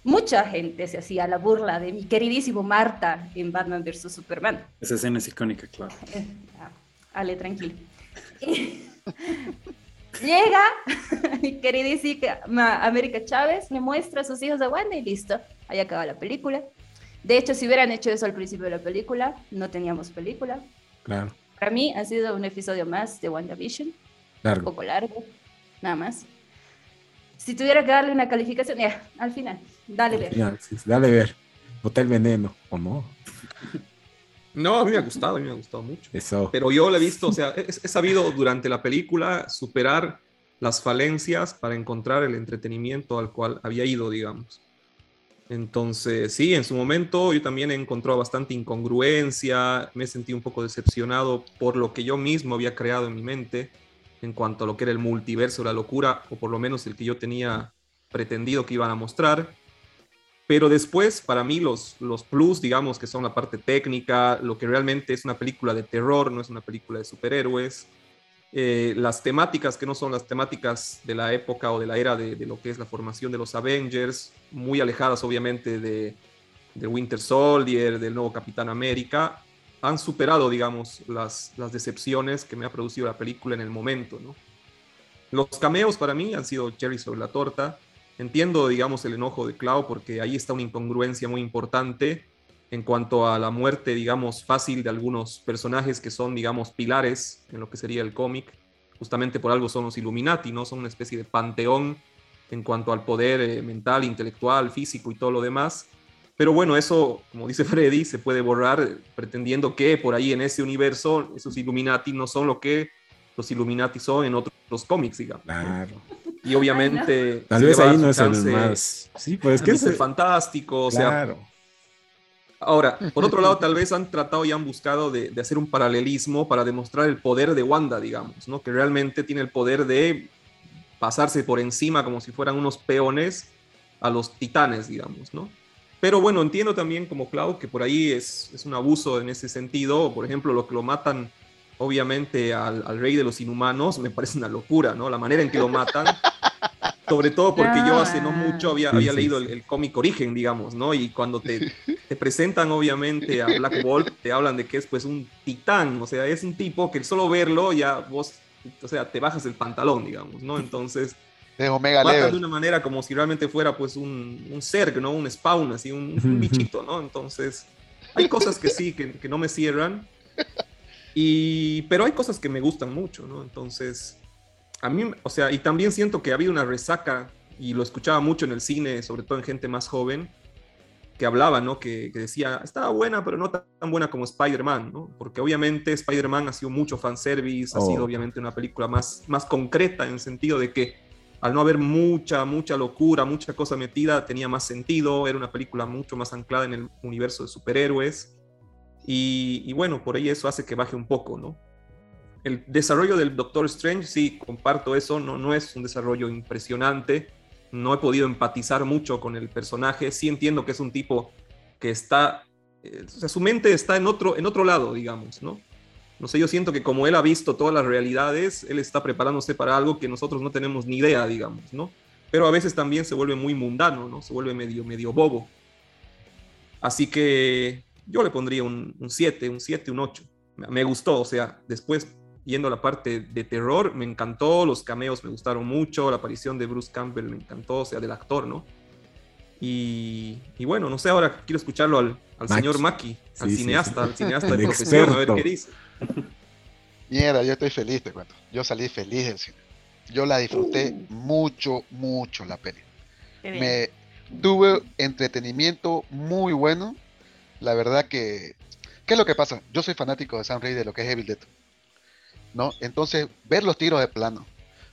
Mucha gente se hacía la burla de mi queridísimo Marta en Batman vs. Superman. Esa escena es icónica, claro. Ah, Ale, tranquilo. Llega mi queridísima América Chávez, me muestra a sus hijos de Wanda y listo, ahí acaba la película. De hecho, si hubieran hecho eso al principio de la película, no teníamos película. Claro. Para mí ha sido un episodio más de WandaVision. Largo. Un poco largo, nada más. Si tuviera que darle una calificación, ya, al final, dale ver. dale ver. Hotel Veneno, ¿o no? No, a mí me ha gustado, a mí me ha gustado mucho. Eso. Pero yo lo he visto, o sea, he, sabido durante la película superar las falencias para encontrar el entretenimiento al cual había ido, digamos. Entonces, sí, en su momento yo también he encontrado bastante incongruencia, me he sentido un poco decepcionado por lo que yo mismo había creado en mi mente en cuanto a lo que era el multiverso, la locura, o por lo menos el que yo tenía pretendido que iban a mostrar. Pero después, para mí, los, los plus, digamos, que son la parte técnica, lo que realmente es una película de terror, no es una película de superhéroes, eh, las temáticas que no son las temáticas de la época o de la era de, lo que es la formación de los Avengers, muy alejadas obviamente de, de Winter Soldier, del nuevo Capitán América, han superado, digamos, las, las decepciones que me ha producido la película en el momento, ¿no? Los cameos para mí han sido cherry sobre la torta. Entiendo, digamos, el enojo de Clau porque ahí está una incongruencia muy importante en cuanto a la muerte, digamos, fácil de algunos personajes que son, digamos, pilares en lo que sería el cómic. Justamente por algo son los Illuminati, ¿no? Son una especie de panteón en cuanto al poder eh, mental, intelectual, físico y todo lo demás. Pero bueno, eso, como dice Freddy, se puede borrar pretendiendo que por ahí en ese universo esos Illuminati no son lo que los Illuminati son en otros cómics, digamos. Claro. Y obviamente. Tal vez ahí no es el más. Sí, pues que es fantástico, o claro. sea. Ahora, por otro lado, tal vez han tratado y han buscado de, hacer un paralelismo para demostrar el poder de Wanda, digamos, ¿no? Que realmente tiene el poder de pasarse por encima como si fueran unos peones a los titanes, digamos, ¿no? Pero bueno, entiendo también como Cloud que por ahí es, es un abuso en ese sentido. Por ejemplo, lo que lo matan obviamente al, rey de los inhumanos me parece una locura, ¿no? La manera en que lo matan. Sobre todo porque yo hace no mucho había, había leído el, cómic Origen, digamos, ¿no? Y cuando te, te, presentan obviamente a Black Bolt, te hablan de que es pues un titán, o sea, es un tipo que solo verlo ya vos, o sea, te bajas el pantalón, digamos, ¿no? Entonces... De Omega matan de una manera como si realmente fuera pues un, un ser, ¿no? Un spawn, así, un, un, bichito, ¿no? Entonces, hay cosas que sí, que, que no me cierran. Y, pero hay cosas que me gustan mucho, ¿no? Entonces, a mí, o sea, y también siento que ha habido una resaca, y lo escuchaba mucho en el cine, sobre todo en gente más joven, que hablaba, ¿no? Que, decía, estaba buena, pero no tan buena como Spider-Man, ¿no? Porque obviamente Spider-Man ha sido mucho fanservice, ha sido oh. obviamente una película más, más concreta en el sentido de que al no haber mucha, mucha locura, mucha cosa metida, tenía más sentido, era una película mucho más anclada en el universo de superhéroes. Y, bueno, por ahí eso hace que baje un poco, ¿no? El desarrollo del Doctor Strange, sí, comparto eso, no, no es un desarrollo impresionante, no he podido empatizar mucho con el personaje, sí entiendo que es un tipo que está, eh, o sea, su mente está en otro, en otro lado, digamos, ¿no? No sé, yo siento que como él ha visto todas las realidades, él está preparándose para algo que nosotros no tenemos ni idea, digamos, ¿no? Pero a veces también se vuelve muy mundano, ¿no? Se vuelve medio, medio bobo. Así que yo le pondría un 7, un 7, un 8. Me gustó, o sea, después yendo a la parte de terror, me encantó, los cameos me gustaron mucho, la aparición de Bruce Campbell me encantó, o sea, del actor, ¿no? Y, bueno, no sé, ahora quiero escucharlo al, señor Maki, al cineasta, al cineasta de profesión, a ver qué dice. Mierda, yo estoy feliz, te cuento. Yo salí feliz del cine. Yo la disfruté mucho, mucho la peli. Me tuve entretenimiento muy bueno. La verdad que. ¿Qué es lo que pasa? Yo soy fanático de Sam Raimi de lo que es Evil Dead. ¿No? Entonces, ver los tiros de plano,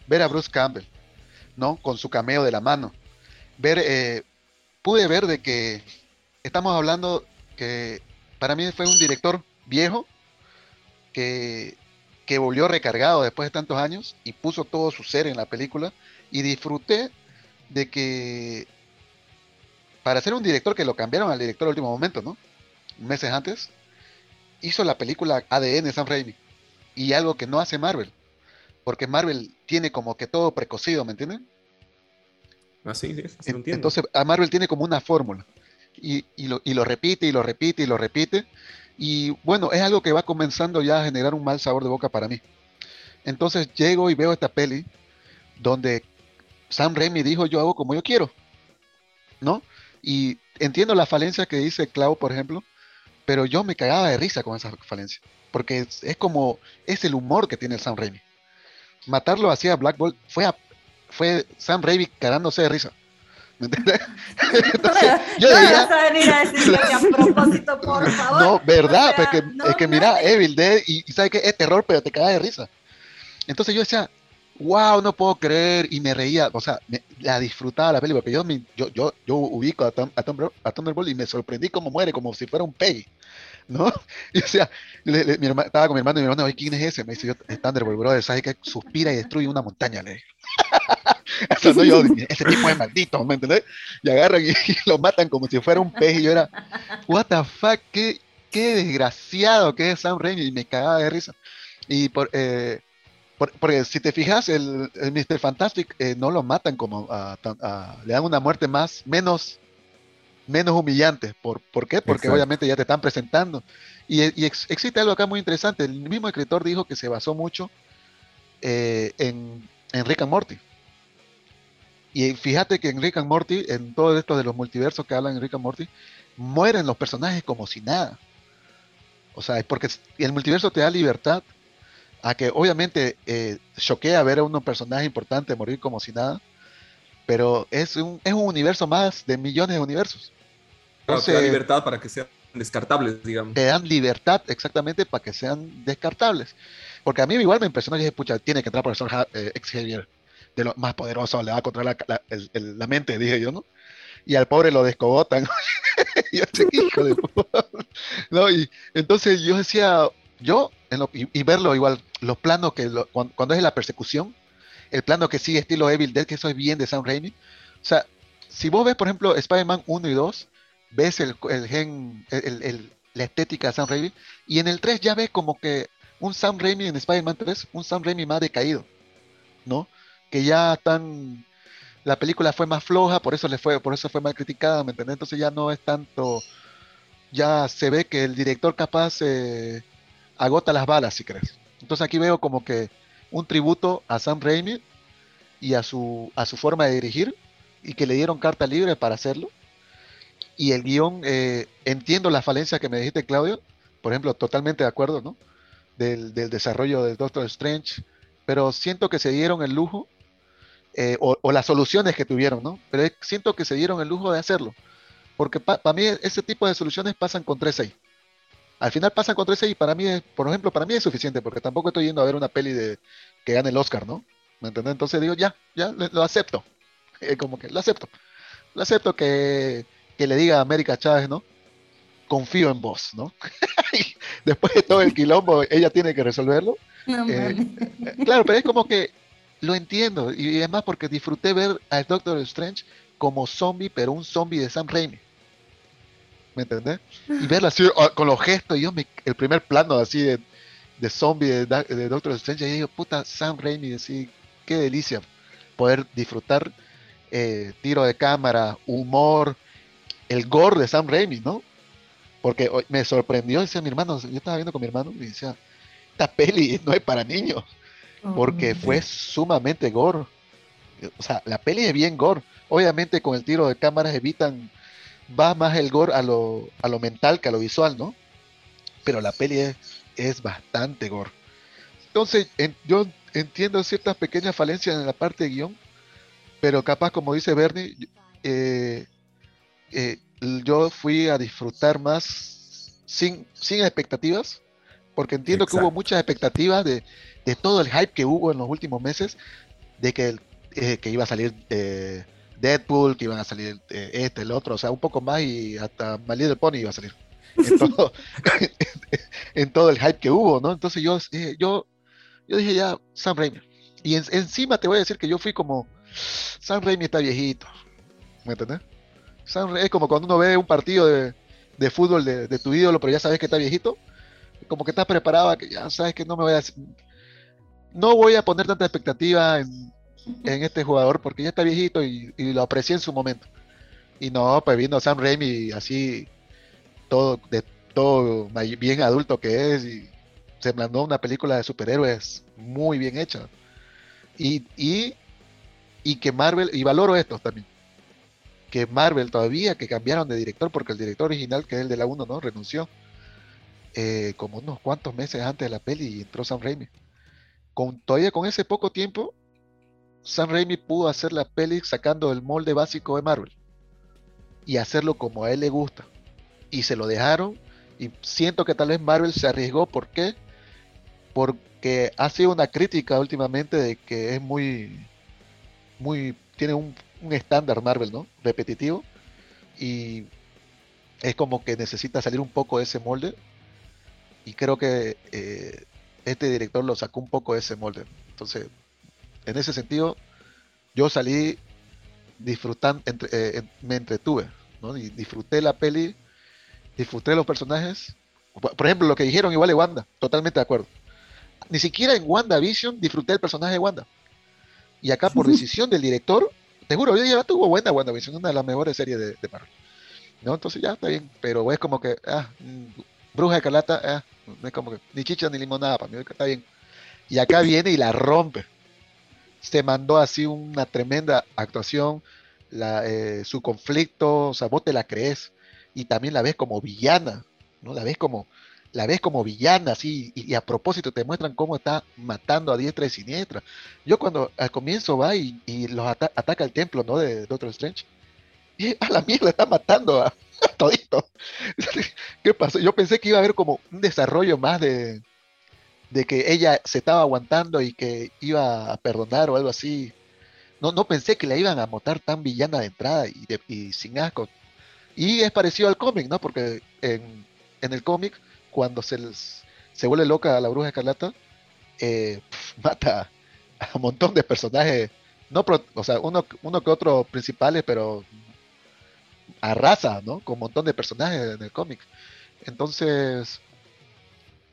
ver a Bruce Campbell, ¿no? Con su cameo de la mano, ver, eh, pude ver de que estamos hablando que para mí fue un director viejo que, que volvió recargado después de tantos años y puso todo su ser en la película y disfruté de que para ser un director que lo cambiaron al director al último momento, ¿no? Meses antes, hizo la película ADN Sam Raimi y algo que no hace Marvel, porque Marvel tiene como que todo precocido, ¿me entienden? Así, ah, Entonces, a Marvel tiene como una fórmula. Y, lo, y, lo, repite, y lo repite, y lo repite. Y bueno, es algo que va comenzando ya a generar un mal sabor de boca para mí. Entonces llego y veo esta peli donde Sam Raimi dijo yo hago como yo quiero. ¿No? Y entiendo la falencia que dice Clau, por ejemplo, pero yo me cagaba de risa con esa falencia. Porque es, es como, es el humor que tiene el Sam Raimi. Matarlo así a Black Bolt fue a fue Sam Raimi cagándose de risa. ¿Me entiendes? Entonces, yo no diría, vas a venir a decirle que a propósito, por favor. No, verdad, porque es que mira, Evil Dead, y, y sabe que es terror, pero te cagas de risa. Entonces yo decía, wow, no puedo creer, y me reía, o sea, la disfrutaba la película, porque yo, yo, yo, yo ubico a, a, Thunderbolt y me sorprendí como muere, como si fuera un pay. ¿no? Y o sea, mi hermano, estaba con mi hermano y mi hermano, ¿quién es ese? Me dice, yo, es Thunderbolt, brother, ¿sabes que suspira y destruye una montaña? Le Eso ese tipo es maldito, ¿me entendés? Y agarran y, lo matan como si fuera un pez y yo era, what the fuck, qué, qué desgraciado que es Sam Raimi y me cagaba de risa. Y por, eh, porque si te fijas, el, Mr. Fantastic eh, no lo matan como le dan una muerte más, menos menos humillantes. ¿Por, ¿por qué? Porque obviamente ya te están presentando. Y, existe algo acá muy interesante. El mismo escritor dijo que se basó mucho eh, en, en, Rick and Morty. Y fíjate que en Rick and Morty, en todo esto de los multiversos que hablan en Rick and Morty, mueren los personajes como si nada. O sea, es porque el multiverso te da libertad a que obviamente eh, choquea ver a un personaje importante morir como si nada, pero es un, es un universo más de millones de universos. Claro, te dan libertad para que sean descartables, digamos. Te dan libertad exactamente para que sean descartables. Porque a mí igual me impresionó y dije, pucha, tiene que entrar profesor eh, Xavier, de lo más poderoso, le va a controlar la, la, mente, dije yo, ¿no? Y al pobre lo yo, hijo de ¿No? Y entonces yo decía, yo, y, verlo igual, los planos que, cuando, cuando, es la persecución, el plano que sigue estilo Evil Dead, que eso es bien de Sam Raimi. O sea, si vos ves, por ejemplo, Spider-Man 1 y 2, ves el, gen, la estética de Sam Raimi, y en el 3 ya ves como que un Sam Raimi en Spider-Man 3, un Sam Raimi más decaído, ¿no? Que ya tan la película fue más floja, por eso le fue, por eso fue más criticada, ¿me entiendes? Entonces ya no es tanto, ya se ve que el director capaz eh, agota las balas, si crees. Entonces aquí veo como que un tributo a Sam Raimi y a su, a su forma de dirigir y que le dieron carta libre para hacerlo y el guion, eh, entiendo la falencia que me dijiste, Claudio, por ejemplo, totalmente de acuerdo, ¿no? Del, desarrollo del Doctor Strange, pero siento que se dieron el lujo, eh, o, las soluciones que tuvieron, ¿no? Pero siento que se dieron el lujo de hacerlo, porque para mí ese tipo de soluciones pasan con 3-6. Al final pasan con 3-6 y para mí, por ejemplo, para mí es suficiente, porque tampoco estoy yendo a ver una peli de que gane el Oscar, ¿no? ¿Me entiendes? Entonces digo, ya, ya, lo acepto. como que lo acepto. Lo acepto que que le diga a América Chávez, ¿no? confío en vos, ¿no? después de todo el quilombo, ella tiene que resolverlo. Eh, claro, pero es como que lo entiendo, y además porque disfruté ver al Doctor Strange como zombie, pero un zombie de Sam Raimi. ¿Me entendés? Y verla así ah, con los gestos, yo me, el primer plano así de, de zombie de, Doctor Strange, y digo, puta, Sam Raimi, así, qué delicia poder disfrutar eh, tiro de cámara, humor, el gore de Sam Raimi, ¿no? Porque me sorprendió, decía mi hermano, yo estaba viendo con mi hermano y decía, esta peli no es para niños, porque oh. fue sumamente gore. O sea, la peli es bien gore. Obviamente con el tiro de cámaras evitan, va más el gore a lo, a lo mental que a lo visual, ¿no? Pero la peli es, bastante gore. Entonces, yo entiendo ciertas pequeñas falencias en la parte de guion, pero capaz, como dice Bernie, eh, eh, yo fui a disfrutar más sin, sin expectativas, porque entiendo que hubo muchas expectativas de, de, todo el hype que hubo en los últimos meses, de que, eh, que iba a salir Deadpool, que iban a salir este, el otro, o sea, un poco más y hasta My Little Pony iba a salir. En todo, en todo el hype que hubo, ¿no? Entonces yo, yo yo dije ya, Sam Raimi. Y encima te voy a decir que yo fui como, Sam Raimi está viejito. ¿Me entiendes? Sam es como cuando uno ve un partido de, de fútbol de, de, tu ídolo, pero ya sabes que está viejito. Como que estás preparado que ya sabes que no me voy a... No voy a poner tanta expectativa en, en este jugador porque ya está viejito y, y, lo aprecié en su momento. Y no, pues vino Sam Raimi así, todo, de todo bien adulto que es y se mandó una película de superhéroes muy bien hecha. Y, y, que Marvel, y valoro esto también, que Marvel todavía, que cambiaron de director, porque el director original, que es el de la 1, ¿no? Renunció. Eh, como unos cuantos meses antes de la peli y entró Sam Raimi. Con, todavía con ese poco tiempo, Sam Raimi pudo hacer la peli sacando el molde básico de Marvel y hacerlo como a él le gusta. Y se lo dejaron. Y siento que tal vez Marvel se arriesgó. Porque ha sido una crítica últimamente de que es muy, muy, tiene un, estándar Marvel, ¿no? Repetitivo. Y es como que necesita salir un poco de ese molde. Y creo que eh, este director lo sacó un poco de ese molde. Entonces, en ese sentido, yo salí disfrutando, eh, me entretuve, ¿no? Y disfruté la peli, disfruté los personajes. Por ejemplo, lo que dijeron igual de Wanda, totalmente de acuerdo ni siquiera en WandaVision disfruté el personaje de Wanda. Y acá, por decisión del director, te juro, yo ya tuvo buena WandaVision, una de las mejores series de, Marvel. ¿No? Entonces ya está bien, pero es como que, ah, mm, Bruja de Calata, ah, es como que ni chicha ni limonada para mí, está bien. Y acá viene y la rompe. Se mandó así una tremenda actuación, eh, su conflicto, o sea, vos te la crees y también la ves como villana, ¿no? La ves como, la ves como villana, así, y, a propósito te muestran cómo está matando a diestra y siniestra. Yo cuando al comienzo va y, los ataca el templo, ¿no? De Doctor Strange, y a la mierda está matando a, todito. ¿Qué pasó? Yo pensé que iba a haber como un desarrollo más de, de que ella se estaba aguantando y que iba a perdonar o algo así. No, no pensé que la iban a matar tan villana de entrada y, y sin asco. Y es parecido al cómic, ¿no? Porque en, en el cómic cuando se, se vuelve loca la bruja escarlata, eh, mata a un montón de personajes, no o sea, uno, uno que otro principales, pero arrasa, ¿no? Con un montón de personajes en el cómic. Entonces,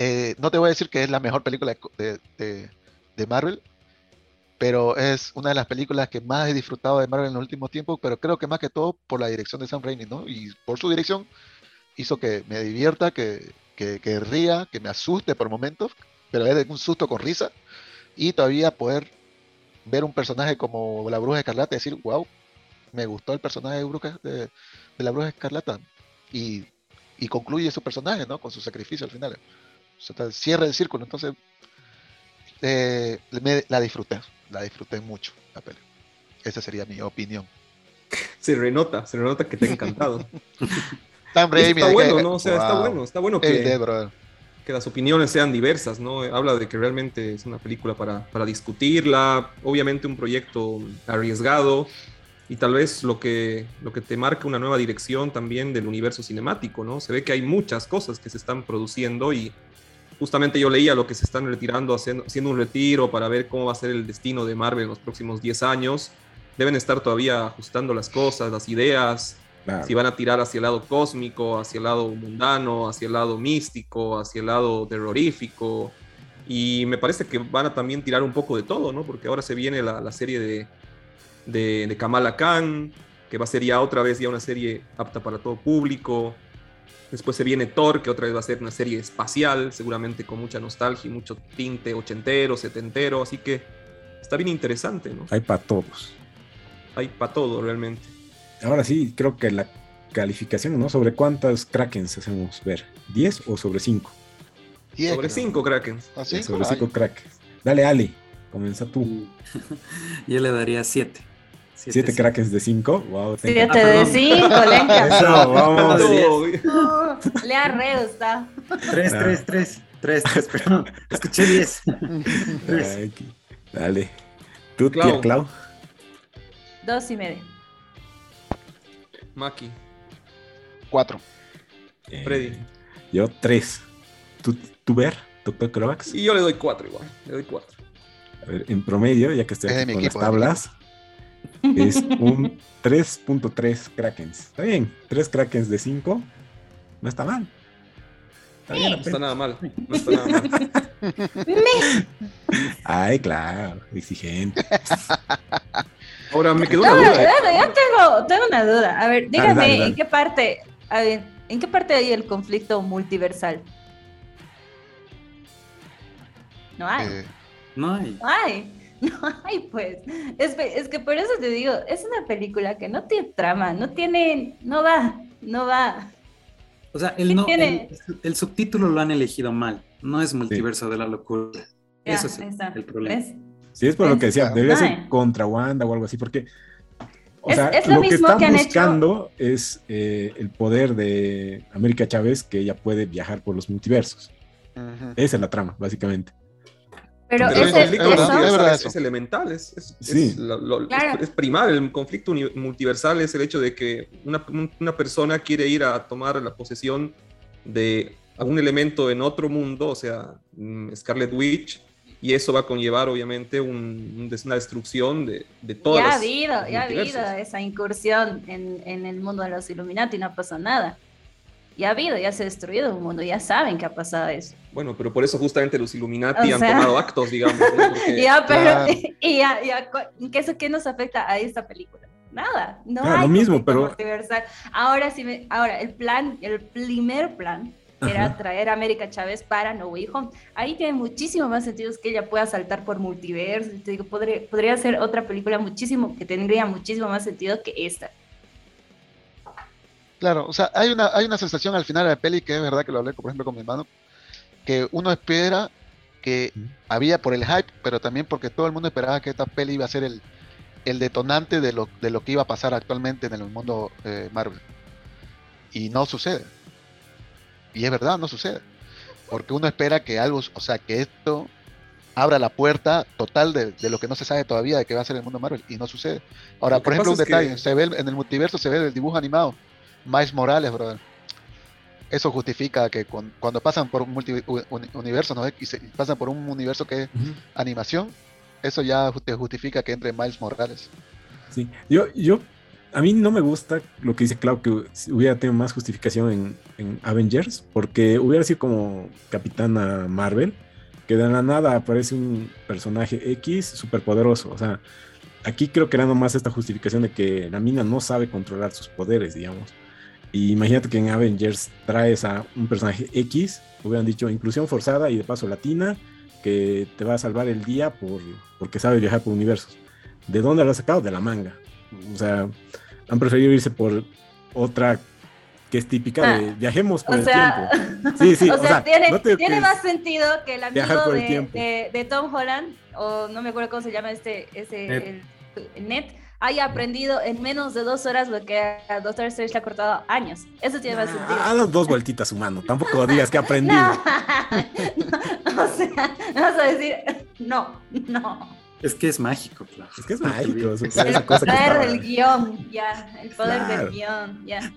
eh, no te voy a decir que es la mejor película de, de, Marvel, pero es una de las películas que más he disfrutado de Marvel en los últimos tiempos, pero creo que más que todo por la dirección de Sam Raimi, ¿no? Y por su dirección hizo que me divierta, que, que, ría, que me asuste por momentos, pero es un susto con risa, y todavía poder ver un personaje como la Bruja Escarlata y decir, wow, me gustó el personaje de, de, la Bruja Escarlata, y, concluye su personaje, ¿no? Con su sacrificio al final. O cierre el círculo, entonces eh, la disfruté, la disfruté mucho la peli. Esa sería mi opinión. Se renota, se renota que te ha encantado. Está bueno, ¿no? O sea, está bueno, está bueno que, que las opiniones sean diversas, ¿no? Habla de que realmente es una película para, para discutirla, obviamente un proyecto arriesgado y tal vez lo que, lo que te marca una nueva dirección también del universo cinemático, ¿no? Se ve que hay muchas cosas que se están produciendo y justamente yo leía lo que se están retirando, haciendo, haciendo un retiro para ver cómo va a ser el destino de Marvel en los próximos 10 años. Deben estar todavía ajustando las cosas, las ideas, si van a tirar hacia el lado cósmico, hacia el lado mundano, hacia el lado místico, hacia el lado terrorífico. Y me parece que van a también tirar un poco de todo, ¿no? Porque ahora se viene la, la serie de, de, Kamala Khan, que va a ser ya otra vez ya una serie apta para todo público. Después se viene Thor, que otra vez va a ser una serie espacial, seguramente con mucha nostalgia y mucho tinte ochentero, setentero, así que está bien interesante, ¿no? Hay para todos. Hay para todo realmente. Ahora sí, creo que la calificación, ¿no? ¿Sobre cuántas Krakens hacemos ver? ¿10 o sobre 5? Sobre 5 Krakens. ¿Ah, sobre 5 Krakens. Dale, Ali, comienza tú. Yo le daría 7. Siete, crackers de cinco. Wow, Siete de cinco, Lenca. Eso, vamos. le ha re gustado. Tres, tres, tres. Tres, tres, perdón. Escuché diez. Dale. ¿Tú, Clau. tía Clau? Dos y medio. Maki. Cuatro. Eh, Freddy. Yo tres. ¿Tú, tú ver, doctor Crovax? Y yo le doy cuatro igual. Le doy cuatro. A ver, en promedio, ya que estoy aquí con las tablas es un 3.3 Krakens. Está bien, 3 Krakens de 5. No está mal. Está bien, no está nada mal. No está nada mal. Ay, claro, exigente. Ahora me quedó una duda. yo tengo, tengo, una duda. A ver, dígame, ¿en qué parte, a ver, ¿en qué parte hay el conflicto multiversal? No hay. Eh, no hay. No hay. No hay, pues. Es, que por eso te digo, es una película que no tiene trama, no tiene, no va, no va. O sea, el, no, el, subtítulo lo han elegido mal. No es multiverso de la locura. eso es el, problema. Sí, es por lo que decía, debería ser contra Wanda o algo así, porque o sea, lo, que están buscando es eh, el poder de América Chávez, que ella puede viajar por los multiversos. Esa es la trama, básicamente. Pero, el conflicto es, elemental, es, es, primal. El conflicto multiversal es el hecho de que una, una, persona quiere ir a tomar la posesión de algún elemento en otro mundo, o sea, mm, Scarlet Witch, y eso va a conllevar obviamente un, una destrucción de, de todas ya ha habido, ya ha habido esa incursión en, en el mundo de los Illuminati y no pasó nada ya ha habido, ya se ha destruido un mundo, ya saben que ha pasado eso. Bueno, pero por eso justamente los Illuminati han tomado actos, digamos. ya, pero, y ya, ya, ¿qué, ¿qué nos afecta a esta película? Nada, no ah, lo mismo, pero ahora sí, me, ahora el plan, el primer plan era traer a América Chávez para No Way Home. Ahí tiene muchísimo más sentido que ella pueda saltar por multiverso. Te digo, podría, podría ser otra película muchísimo que tendría muchísimo más sentido que esta. Claro, o sea, hay una, hay una sensación al final de la peli que es verdad que lo hablé, por ejemplo, con mi hermano, que uno espera que había por el hype, pero también porque todo el mundo esperaba que esta peli iba a ser el, detonante de lo, de lo que iba a pasar actualmente en el mundo eh, Marvel. Y no sucede. Y es verdad, no sucede. Porque uno espera que algo, o sea, que esto abra la puerta total de, lo que no se sabe todavía de que va a ser el mundo Marvel. Y no sucede. Ahora, por ejemplo, un detalle, se ve en el multiverso se ve el dibujo animado Miles Morales, brother. Eso justifica que cuando pasan por un multi universo, ¿no? Y pasan por un universo que es animación, eso ya te justifica que entre Miles Morales. Sí, yo, yo, a mí no me gusta lo que dice Clau, que hubiera tenido más justificación en, en Avengers, porque hubiera sido como Capitana Marvel, que de la nada aparece un personaje X súper poderoso, o sea, aquí creo que era nomás esta justificación de que la mina no sabe controlar sus poderes, digamos. Y imagínate que en Avengers traes a un personaje X, hubieran dicho inclusión forzada y de paso latina, que te va a salvar el día por, porque sabe viajar por universos. ¿De dónde lo has sacado? De la manga. O sea, han preferido irse por otra que es típica de ah, viajemos por el tiempo. Sí, sí, o, sea, tiene, tiene más sentido que el amigo de, de, Tom Holland, o no me acuerdo cómo se llama este, ese, el, Net haya aprendido en menos de dos horas lo que a Doctor Strange le ha cortado años. Eso tiene más sentido. Ha dado dos vueltitas humano, tampoco digas que ha aprendido. o sea, vas a decir, no, no. Es que es mágico, claro. Es que es mágico. Es el poder del guion, ya. El poder del guion, ya.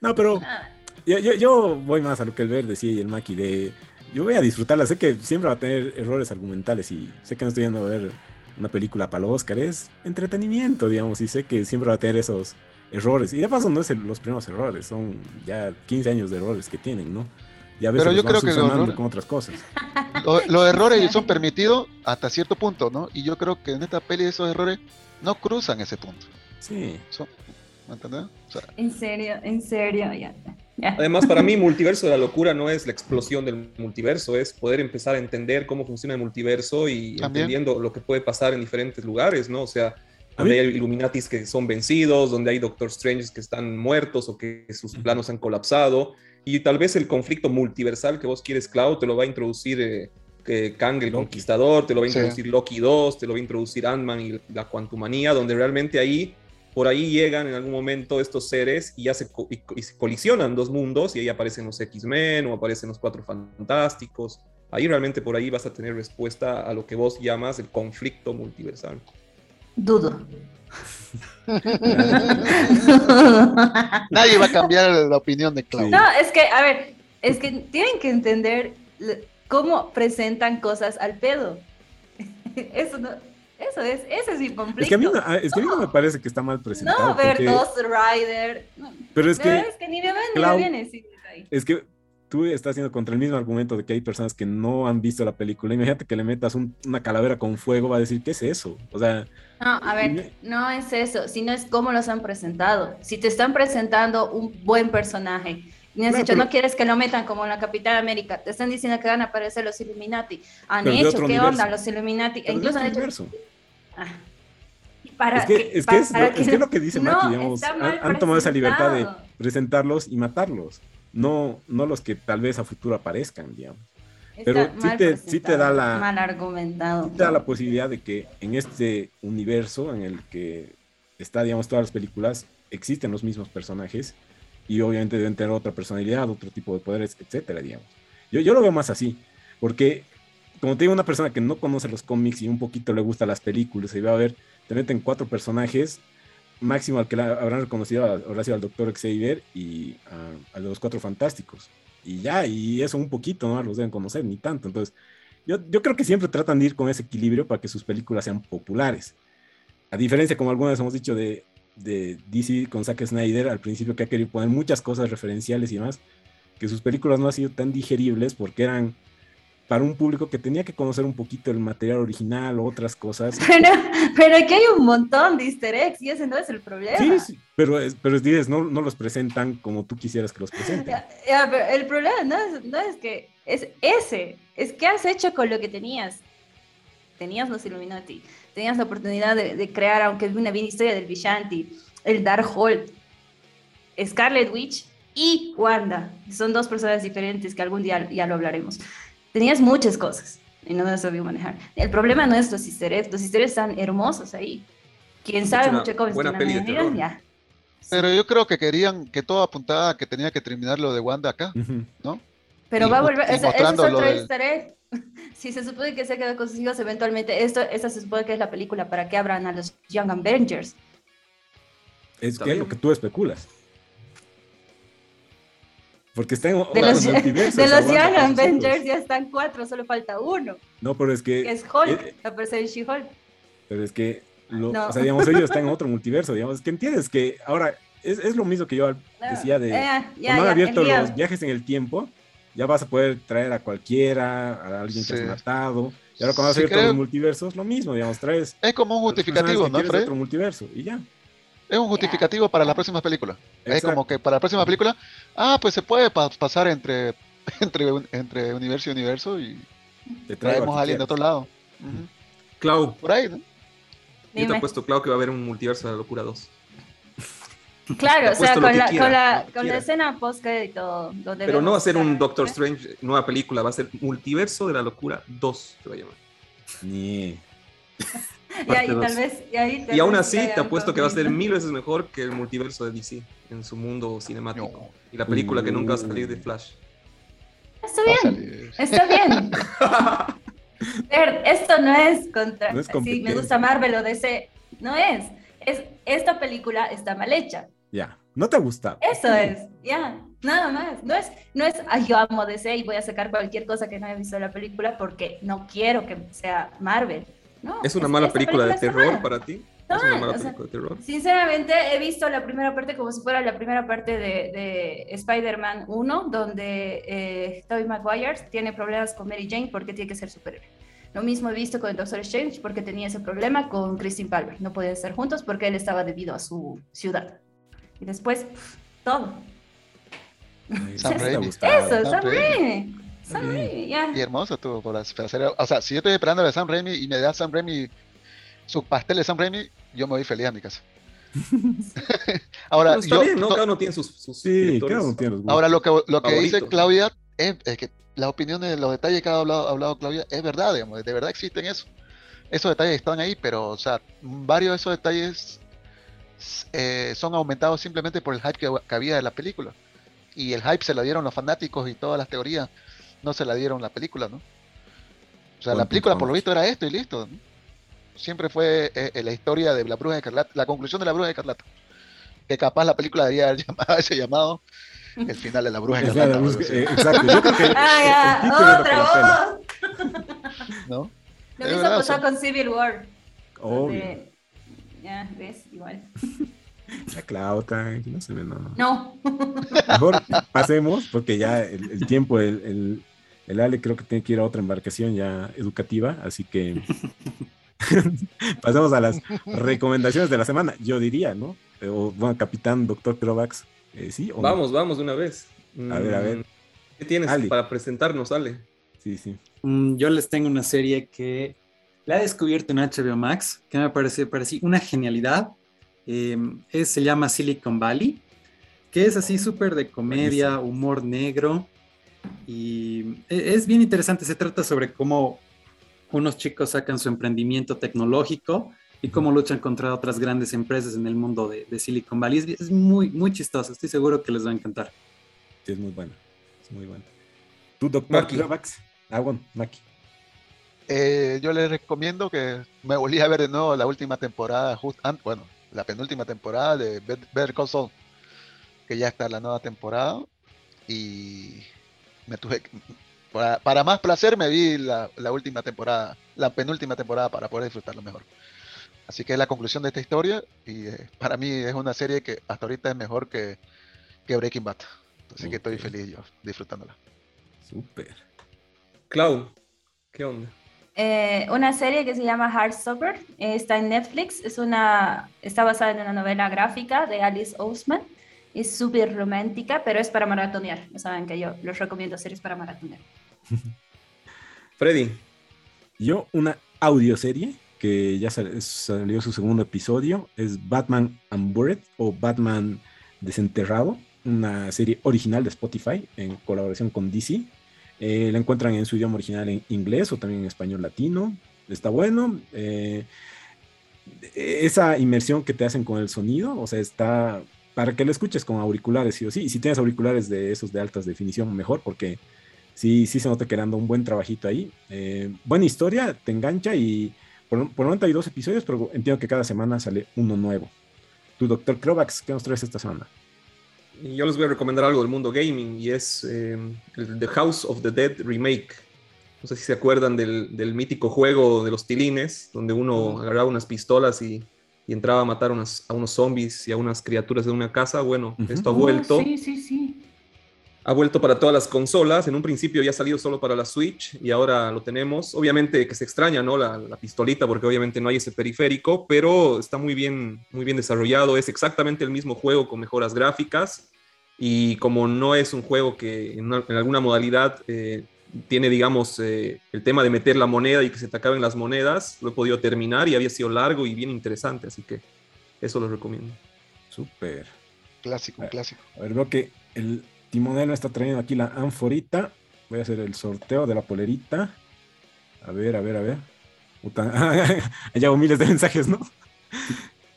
No, pero ah. yo, yo, voy más a lo que el Ver decía y el Maki de... Yo voy a disfrutarla. Sé que siempre va a tener errores argumentales y sé que no estoy yendo a ver una película para los Oscar. Es entretenimiento, digamos, y sé que siempre va a tener esos errores. Y de paso no es los primeros errores, son ya 15 años de errores que tienen, ¿no? Y a veces Pero yo creo que con otras cosas. Los errores son permitidos hasta cierto punto, ¿no? Y yo creo que en esta peli esos errores no cruzan ese punto. Sí. ¿Me entiendes? en serio, en serio, ya. Además, para mí, multiverso de la locura no es la explosión del multiverso, es poder empezar a entender cómo funciona el multiverso y entendiendo lo que puede pasar en diferentes lugares, ¿no? O sea, donde hay Illuminatis que son vencidos, donde hay Doctor Strange que están muertos o que sus planos han colapsado. Y tal vez el conflicto multiversal que vos quieres, Cloud, te lo va a introducir eh, Kang el Conquistador, te lo va a introducir Loki 2, te lo va a introducir Ant-Man y la Quantumania, donde realmente ahí, por ahí llegan en algún momento estos seres y ya se, colisionan dos mundos y ahí aparecen los X-Men o aparecen los Cuatro Fantásticos. Ahí realmente por ahí vas a tener respuesta a lo que vos llamas el conflicto multiversal. Dudo. Nadie va a cambiar la opinión de Claudia. No, es que, a ver, es que tienen que entender cómo presentan cosas al pedo. Eso no, eso es, ese es mi conflicto. Es que a mí no, ah, es que a mí no me parece que está mal presentado. No, ver dos Rider. Pero es que. Es que ni me ven ni me viene. Sí, es que tú estás haciendo contra el mismo argumento de que hay personas que no han visto la película. Imagínate que le metas una calavera con fuego, va a decir, ¿qué es eso? O sea... No, a ver, no es eso, sino es cómo los han presentado. Si te están presentando un buen personaje, y has dicho, no quieres que lo metan como en la Capitán América, te están diciendo que van a aparecer los Illuminati. Han hecho, ¿qué onda los Illuminati? E incluso han hecho... Ah. Para es que, es, que es, lo, que, es, lo que dice Maki, digamos, han tomado esa libertad de presentarlos y matarlos no, no los que tal vez a futuro aparezcan, digamos. Pero sí te, sí te, da la mal argumentado. da la posibilidad de que en este universo en el que está, digamos, todas las películas, existen los mismos personajes y obviamente deben tener otra personalidad, otro tipo de poderes, etcétera, digamos. Yo, yo lo veo más así, porque como te digo, una persona que no conoce los cómics y un poquito le gusta las películas y va a ver, te meten cuatro personajes máximo al que habrán reconocido ahora sí al Doctor Xavier y a, los Cuatro Fantásticos. Y ya, y eso un poquito, ¿no? Los deben conocer, ni tanto. Entonces, yo, yo creo que siempre tratan de ir con ese equilibrio para que sus películas sean populares. A diferencia, como algunas hemos dicho, de, de DC con Zack Snyder, al principio que ha querido poner muchas cosas referenciales y demás, que sus películas no han sido tan digeribles porque eran para un público que tenía que conocer un poquito el material original o otras cosas. Pero, pero aquí hay un montón de easter eggs y ese no es el problema. Sí, sí pero, pero dices, no, no los presentan como tú quisieras que los presenten. el problema no es, no es que es ese, es que has hecho con lo que tenías. Tenías los Illuminati, tenías la oportunidad de, de crear, aunque es una bien historia del Vishanti, el Darkhold, Scarlet Witch y Wanda. Son dos personas diferentes que algún día ya lo hablaremos tenías muchas cosas y no las sabía manejar. El problema no es los easter eggs, los easter están hermosos ahí. Quién sabe mucho cómo buena peli de ya. Pero yo creo que querían que todo apuntaba a que tenía que terminar lo de Wanda acá, ¿no? Pero va a volver, ese, es otro easter egg. Si se supone que se queda con sus hijos eventualmente, esto, esta se supone que es la película para que abran a los Young Avengers. Es que lo que tú especulas. Porque está en de los, de los Young Avengers ya están cuatro, solo falta uno. No, pero es que. que es Hulk, eh, aparece en She-Hulk. Pero es que, o sea, digamos, ellos están en otro multiverso, digamos. que entiendes que ahora es, es lo mismo que yo decía de. Eh, ya, han abierto los viajes en el tiempo, ya vas a poder traer a cualquiera, a alguien que has matado. Y ahora cuando has abierto los multiversos, lo mismo, digamos, traes. Es como un justificativo, ¿no, Fred? otro multiverso y ya. Es un justificativo para la próxima película. Es como que para la próxima película, ah, pues se puede pasar entre, entre, entre universo y universo y traemos a alguien de otro lado. Clau. Por ahí, ¿no? Yo te he puesto, Clau, que va a haber un multiverso de la locura 2. Claro, o sea, con la, con la, con la, escena post y todo. Pero no va a ser un Doctor Strange, nueva película, va a ser Multiverso de la Locura 2, se va a llamar. Ni. y, ahí, tal vez, y, aún así te apuesto que va a ser mil veces mejor que el multiverso de DC en su mundo cinemático. Y la película que nunca va a salir de Flash. Está bien, está bien. esto no es contra. No si me gusta Marvel o DC, no es. Es esta película está mal hecha. Ya, no te gusta. Eso es, ya, nada más. No es, no es, ay, yo amo DC y voy a sacar cualquier cosa que no haya visto la película porque no quiero que sea Marvel. No, ¿Es una mala película, de terror para ti? Sinceramente, he visto la primera parte como si fuera la primera parte de, Spider-Man 1, donde eh, Tobey Maguire tiene problemas con Mary Jane porque tiene que ser superhéroe. Lo mismo he visto con el Doctor Strange porque tenía ese problema con Christine Palmer. No podían estar juntos porque él estaba debido a su ciudad. Y después, todo. Sam Raimi. Eso, Sam, Raimi. Sam Raimi, ya. Y hermoso tú por hacer. O sea, si yo estoy esperando a Sam Raimi y me da Sam Raimi su pastel de Sam Raimi, yo me voy feliz a mi casa. Ahora, bien, ¿no? Cada uno tiene sus, sí, cada uno tiene Ahora, lo que, lo que dice Claudia es, que las opiniones, los detalles que ha hablado, hablado Claudia, es verdad, digamos, de verdad existen eso. Esos detalles están ahí, pero, o sea, varios de esos detalles eh, son aumentados simplemente por el hype que, había de la película. Y el hype se la dieron los fanáticos y todas las teorías no se la dieron la película, ¿no? O sea, la película por lo visto era esto y listo. ¿no? siempre fue eh, eh, la historia de la Bruja de Escarlata, la conclusión de la Bruja de Escarlata. Que capaz la película debería haber llamado ese llamado el final de la Bruja de Escarlata. Eh, exacto, yo creo que. Ah, otra voz. ¿No? Lo mismo pasó con Civil War. Obvio. Ya, ves, igual. La Clauta, no se ve, no. No. Mejor pasemos, porque ya el, tiempo, el, el, el Ale creo que tiene que ir a otra embarcación ya educativa, así que Pasamos a las recomendaciones de la semana, yo diría, ¿no? O, bueno, capitán, doctor Crovax, eh, ¿sí? vamos, vamos de una vez. A ver, a ver. Mm, ¿Qué tienes para presentarnos, Ale? Sí, sí. Mm, yo les tengo una serie que la he descubierto en HBO Max, que me parece, parece una genialidad. Eh, se llama Silicon Valley, que es así súper de comedia, humor negro. Y e, es bien interesante, se trata sobre cómo unos chicos sacan su emprendimiento tecnológico y cómo luchan contra otras grandes empresas en el mundo de, Silicon Valley. Es, muy, muy chistoso, estoy seguro que les va a encantar. Sí, es muy bueno, es muy bueno. ¿Tú, doctor Max? Ah, bueno, Maki. Eh, yo les recomiendo que me volví a ver de nuevo la última temporada, bueno, la penúltima temporada de Better Call Saul, que ya está la nueva temporada y me tuve, para, más placer me vi la, última temporada, la penúltima temporada para poder disfrutarlo mejor. Así que es la conclusión de esta historia y eh, para mí es una serie que hasta ahorita es mejor que, Breaking Bad. Así que estoy feliz yo disfrutándola. Súper. Clau, ¿qué onda? Eh, una serie que se llama Heartstopper, está en Netflix, es una, está basada en una novela gráfica de Alice Ousman, es súper romántica, pero es para maratonear, ya saben que yo los recomiendo series para maratonear. Freddy. Yo, una audioserie que ya salió su segundo episodio, es Batman Unburied o Batman Desenterrado, una serie original de Spotify en colaboración con DC. Eh, la encuentran en su idioma original en inglés o también en español latino. Está bueno. Eh, esa inmersión que te hacen con el sonido, o sea, está para que lo escuches con auriculares, sí o sí. Y si tienes auriculares de esos de altas definición, mejor, porque sí, sí se nota que un buen trabajito ahí. Eh, buena historia, te engancha y por, por 92 episodios, pero entiendo que cada semana sale uno nuevo. Tu doctor Crovax, ¿qué nos traes esta semana? Yo les voy a recomendar algo del mundo gaming y es eh, el The House of the Dead Remake. No sé si se acuerdan del, del mítico juego de los tilines, donde uno agarraba unas pistolas y, y entraba a matar a unos zombies y a unas criaturas de una casa. Bueno, esto ha vuelto. sí, sí, sí ha vuelto para todas las consolas. En un principio había salido solo para la Switch y ahora lo tenemos. Obviamente que se extraña, ¿no? La, pistolita, porque obviamente no hay ese periférico, pero está muy bien, muy bien desarrollado. Es exactamente el mismo juego con mejoras gráficas. Y como no es un juego que en, alguna modalidad eh, tiene, digamos, eh, el tema de meter la moneda y que se te acaben las monedas, lo he podido terminar y había sido largo y bien interesante. Así que eso lo recomiendo. Súper. Clásico, clásico. A ver, veo que el, Timonel está trayendo aquí la anforita. Voy a hacer el sorteo de la polerita. A ver, a ver, a ver. ya hago miles de mensajes, ¿no?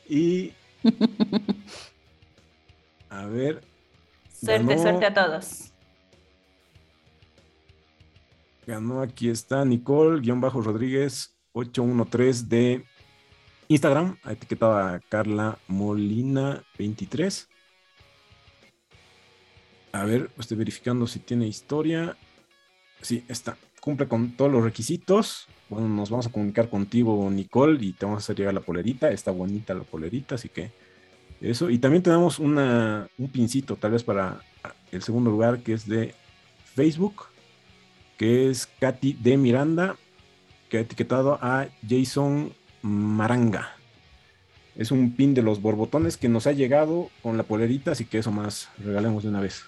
y. A ver. Suerte, suerte a todos. Ganó, aquí está Nicole-Rodríguez 813 de Instagram. Ha etiquetado a Carla Molina 23. A ver, estoy verificando si tiene historia. Sí, está. Cumple con todos los requisitos. Bueno, nos vamos a comunicar contigo, Nicole, y te vamos a hacer llegar la polerita. Está bonita la polerita, así que eso. Y también tenemos una, un pincito, tal vez para el segundo lugar, que es de Facebook, que es Katy de Miranda, que ha etiquetado a Jason Maranga. Es un pin de los borbotones que nos ha llegado con la polerita, así que eso más regalemos de una vez.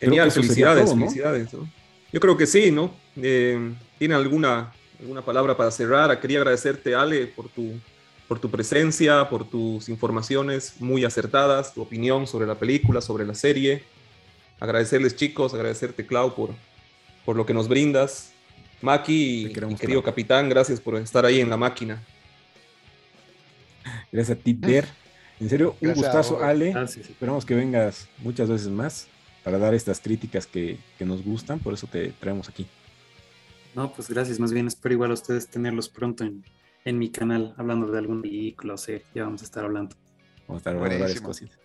Genial, felicidades, felicidades. Yo creo que sí, ¿no? Eh, ¿Tiene alguna, alguna palabra para cerrar? Quería agradecerte, Ale, por tu, por tu presencia, por tus informaciones muy acertadas, tu opinión sobre la película, sobre la serie. Agradecerles, chicos, agradecerte, Clau, por, por lo que nos brindas. Maki y, querido capitán, gracias por estar ahí en la máquina. Gracias a ti. En serio, un gustazo, Ale. Esperamos que vengas muchas veces más para dar estas críticas que, nos gustan, por eso te traemos aquí. No, pues gracias, más bien espero igual a ustedes tenerlos pronto en, mi canal, hablando de algún vehículo, o sea, ya vamos a estar hablando. Vamos a estar hablando de varias cositas.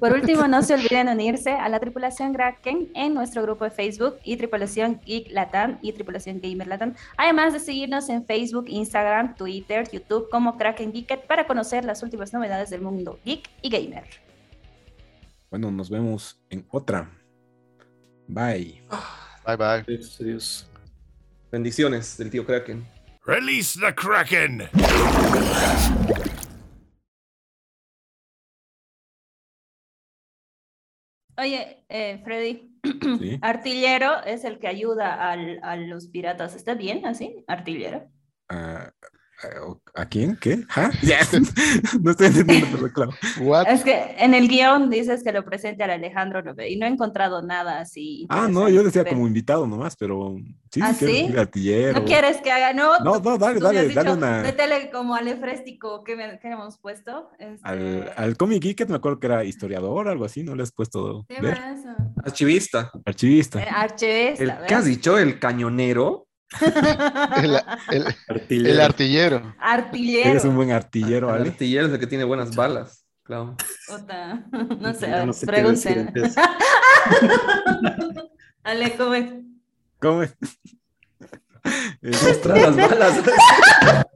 Por último, no se olviden unirse a la tripulación Kraken en nuestro grupo de Facebook y tripulación Geek Latam y tripulación Gamer Latam. Además de seguirnos en Facebook, Instagram, Twitter, YouTube como Kraken Geeket para conocer las últimas novedades del mundo geek y gamer. Bueno, nos vemos en otra. Bye. Bye bye. Adiós. Bendiciones del tío Kraken. Release the Kraken. Oye, eh, Freddy, artillero es el que ayuda a los piratas. ¿Está bien así? Artillero. Ah, ¿A quién? ¿Qué? ¿Ah? no estoy entendiendo, pero claro. Es que en el guion dices que lo presente al Alejandro López y no he encontrado nada así. Ah, no, yo decía como invitado nomás, pero sí, ¿Ah, sí? ¿No quieres que haga? No, no, no dale, dale, dale una. Métele como al Efréstico que, me, que hemos puesto. Este... Al, al Comic Geek, me acuerdo que era historiador o algo así, ¿no le has puesto? Ver? Archivista. Archivista. Eh, archivista. El, ¿Qué has dicho? ¿El cañonero? El, artillero. Artillero. Eres un buen artillero, El artillero es el que tiene buenas balas, claro. No sé, no sé pregunten. Ale, ¿cómo es? ¿Cómo es? las balas.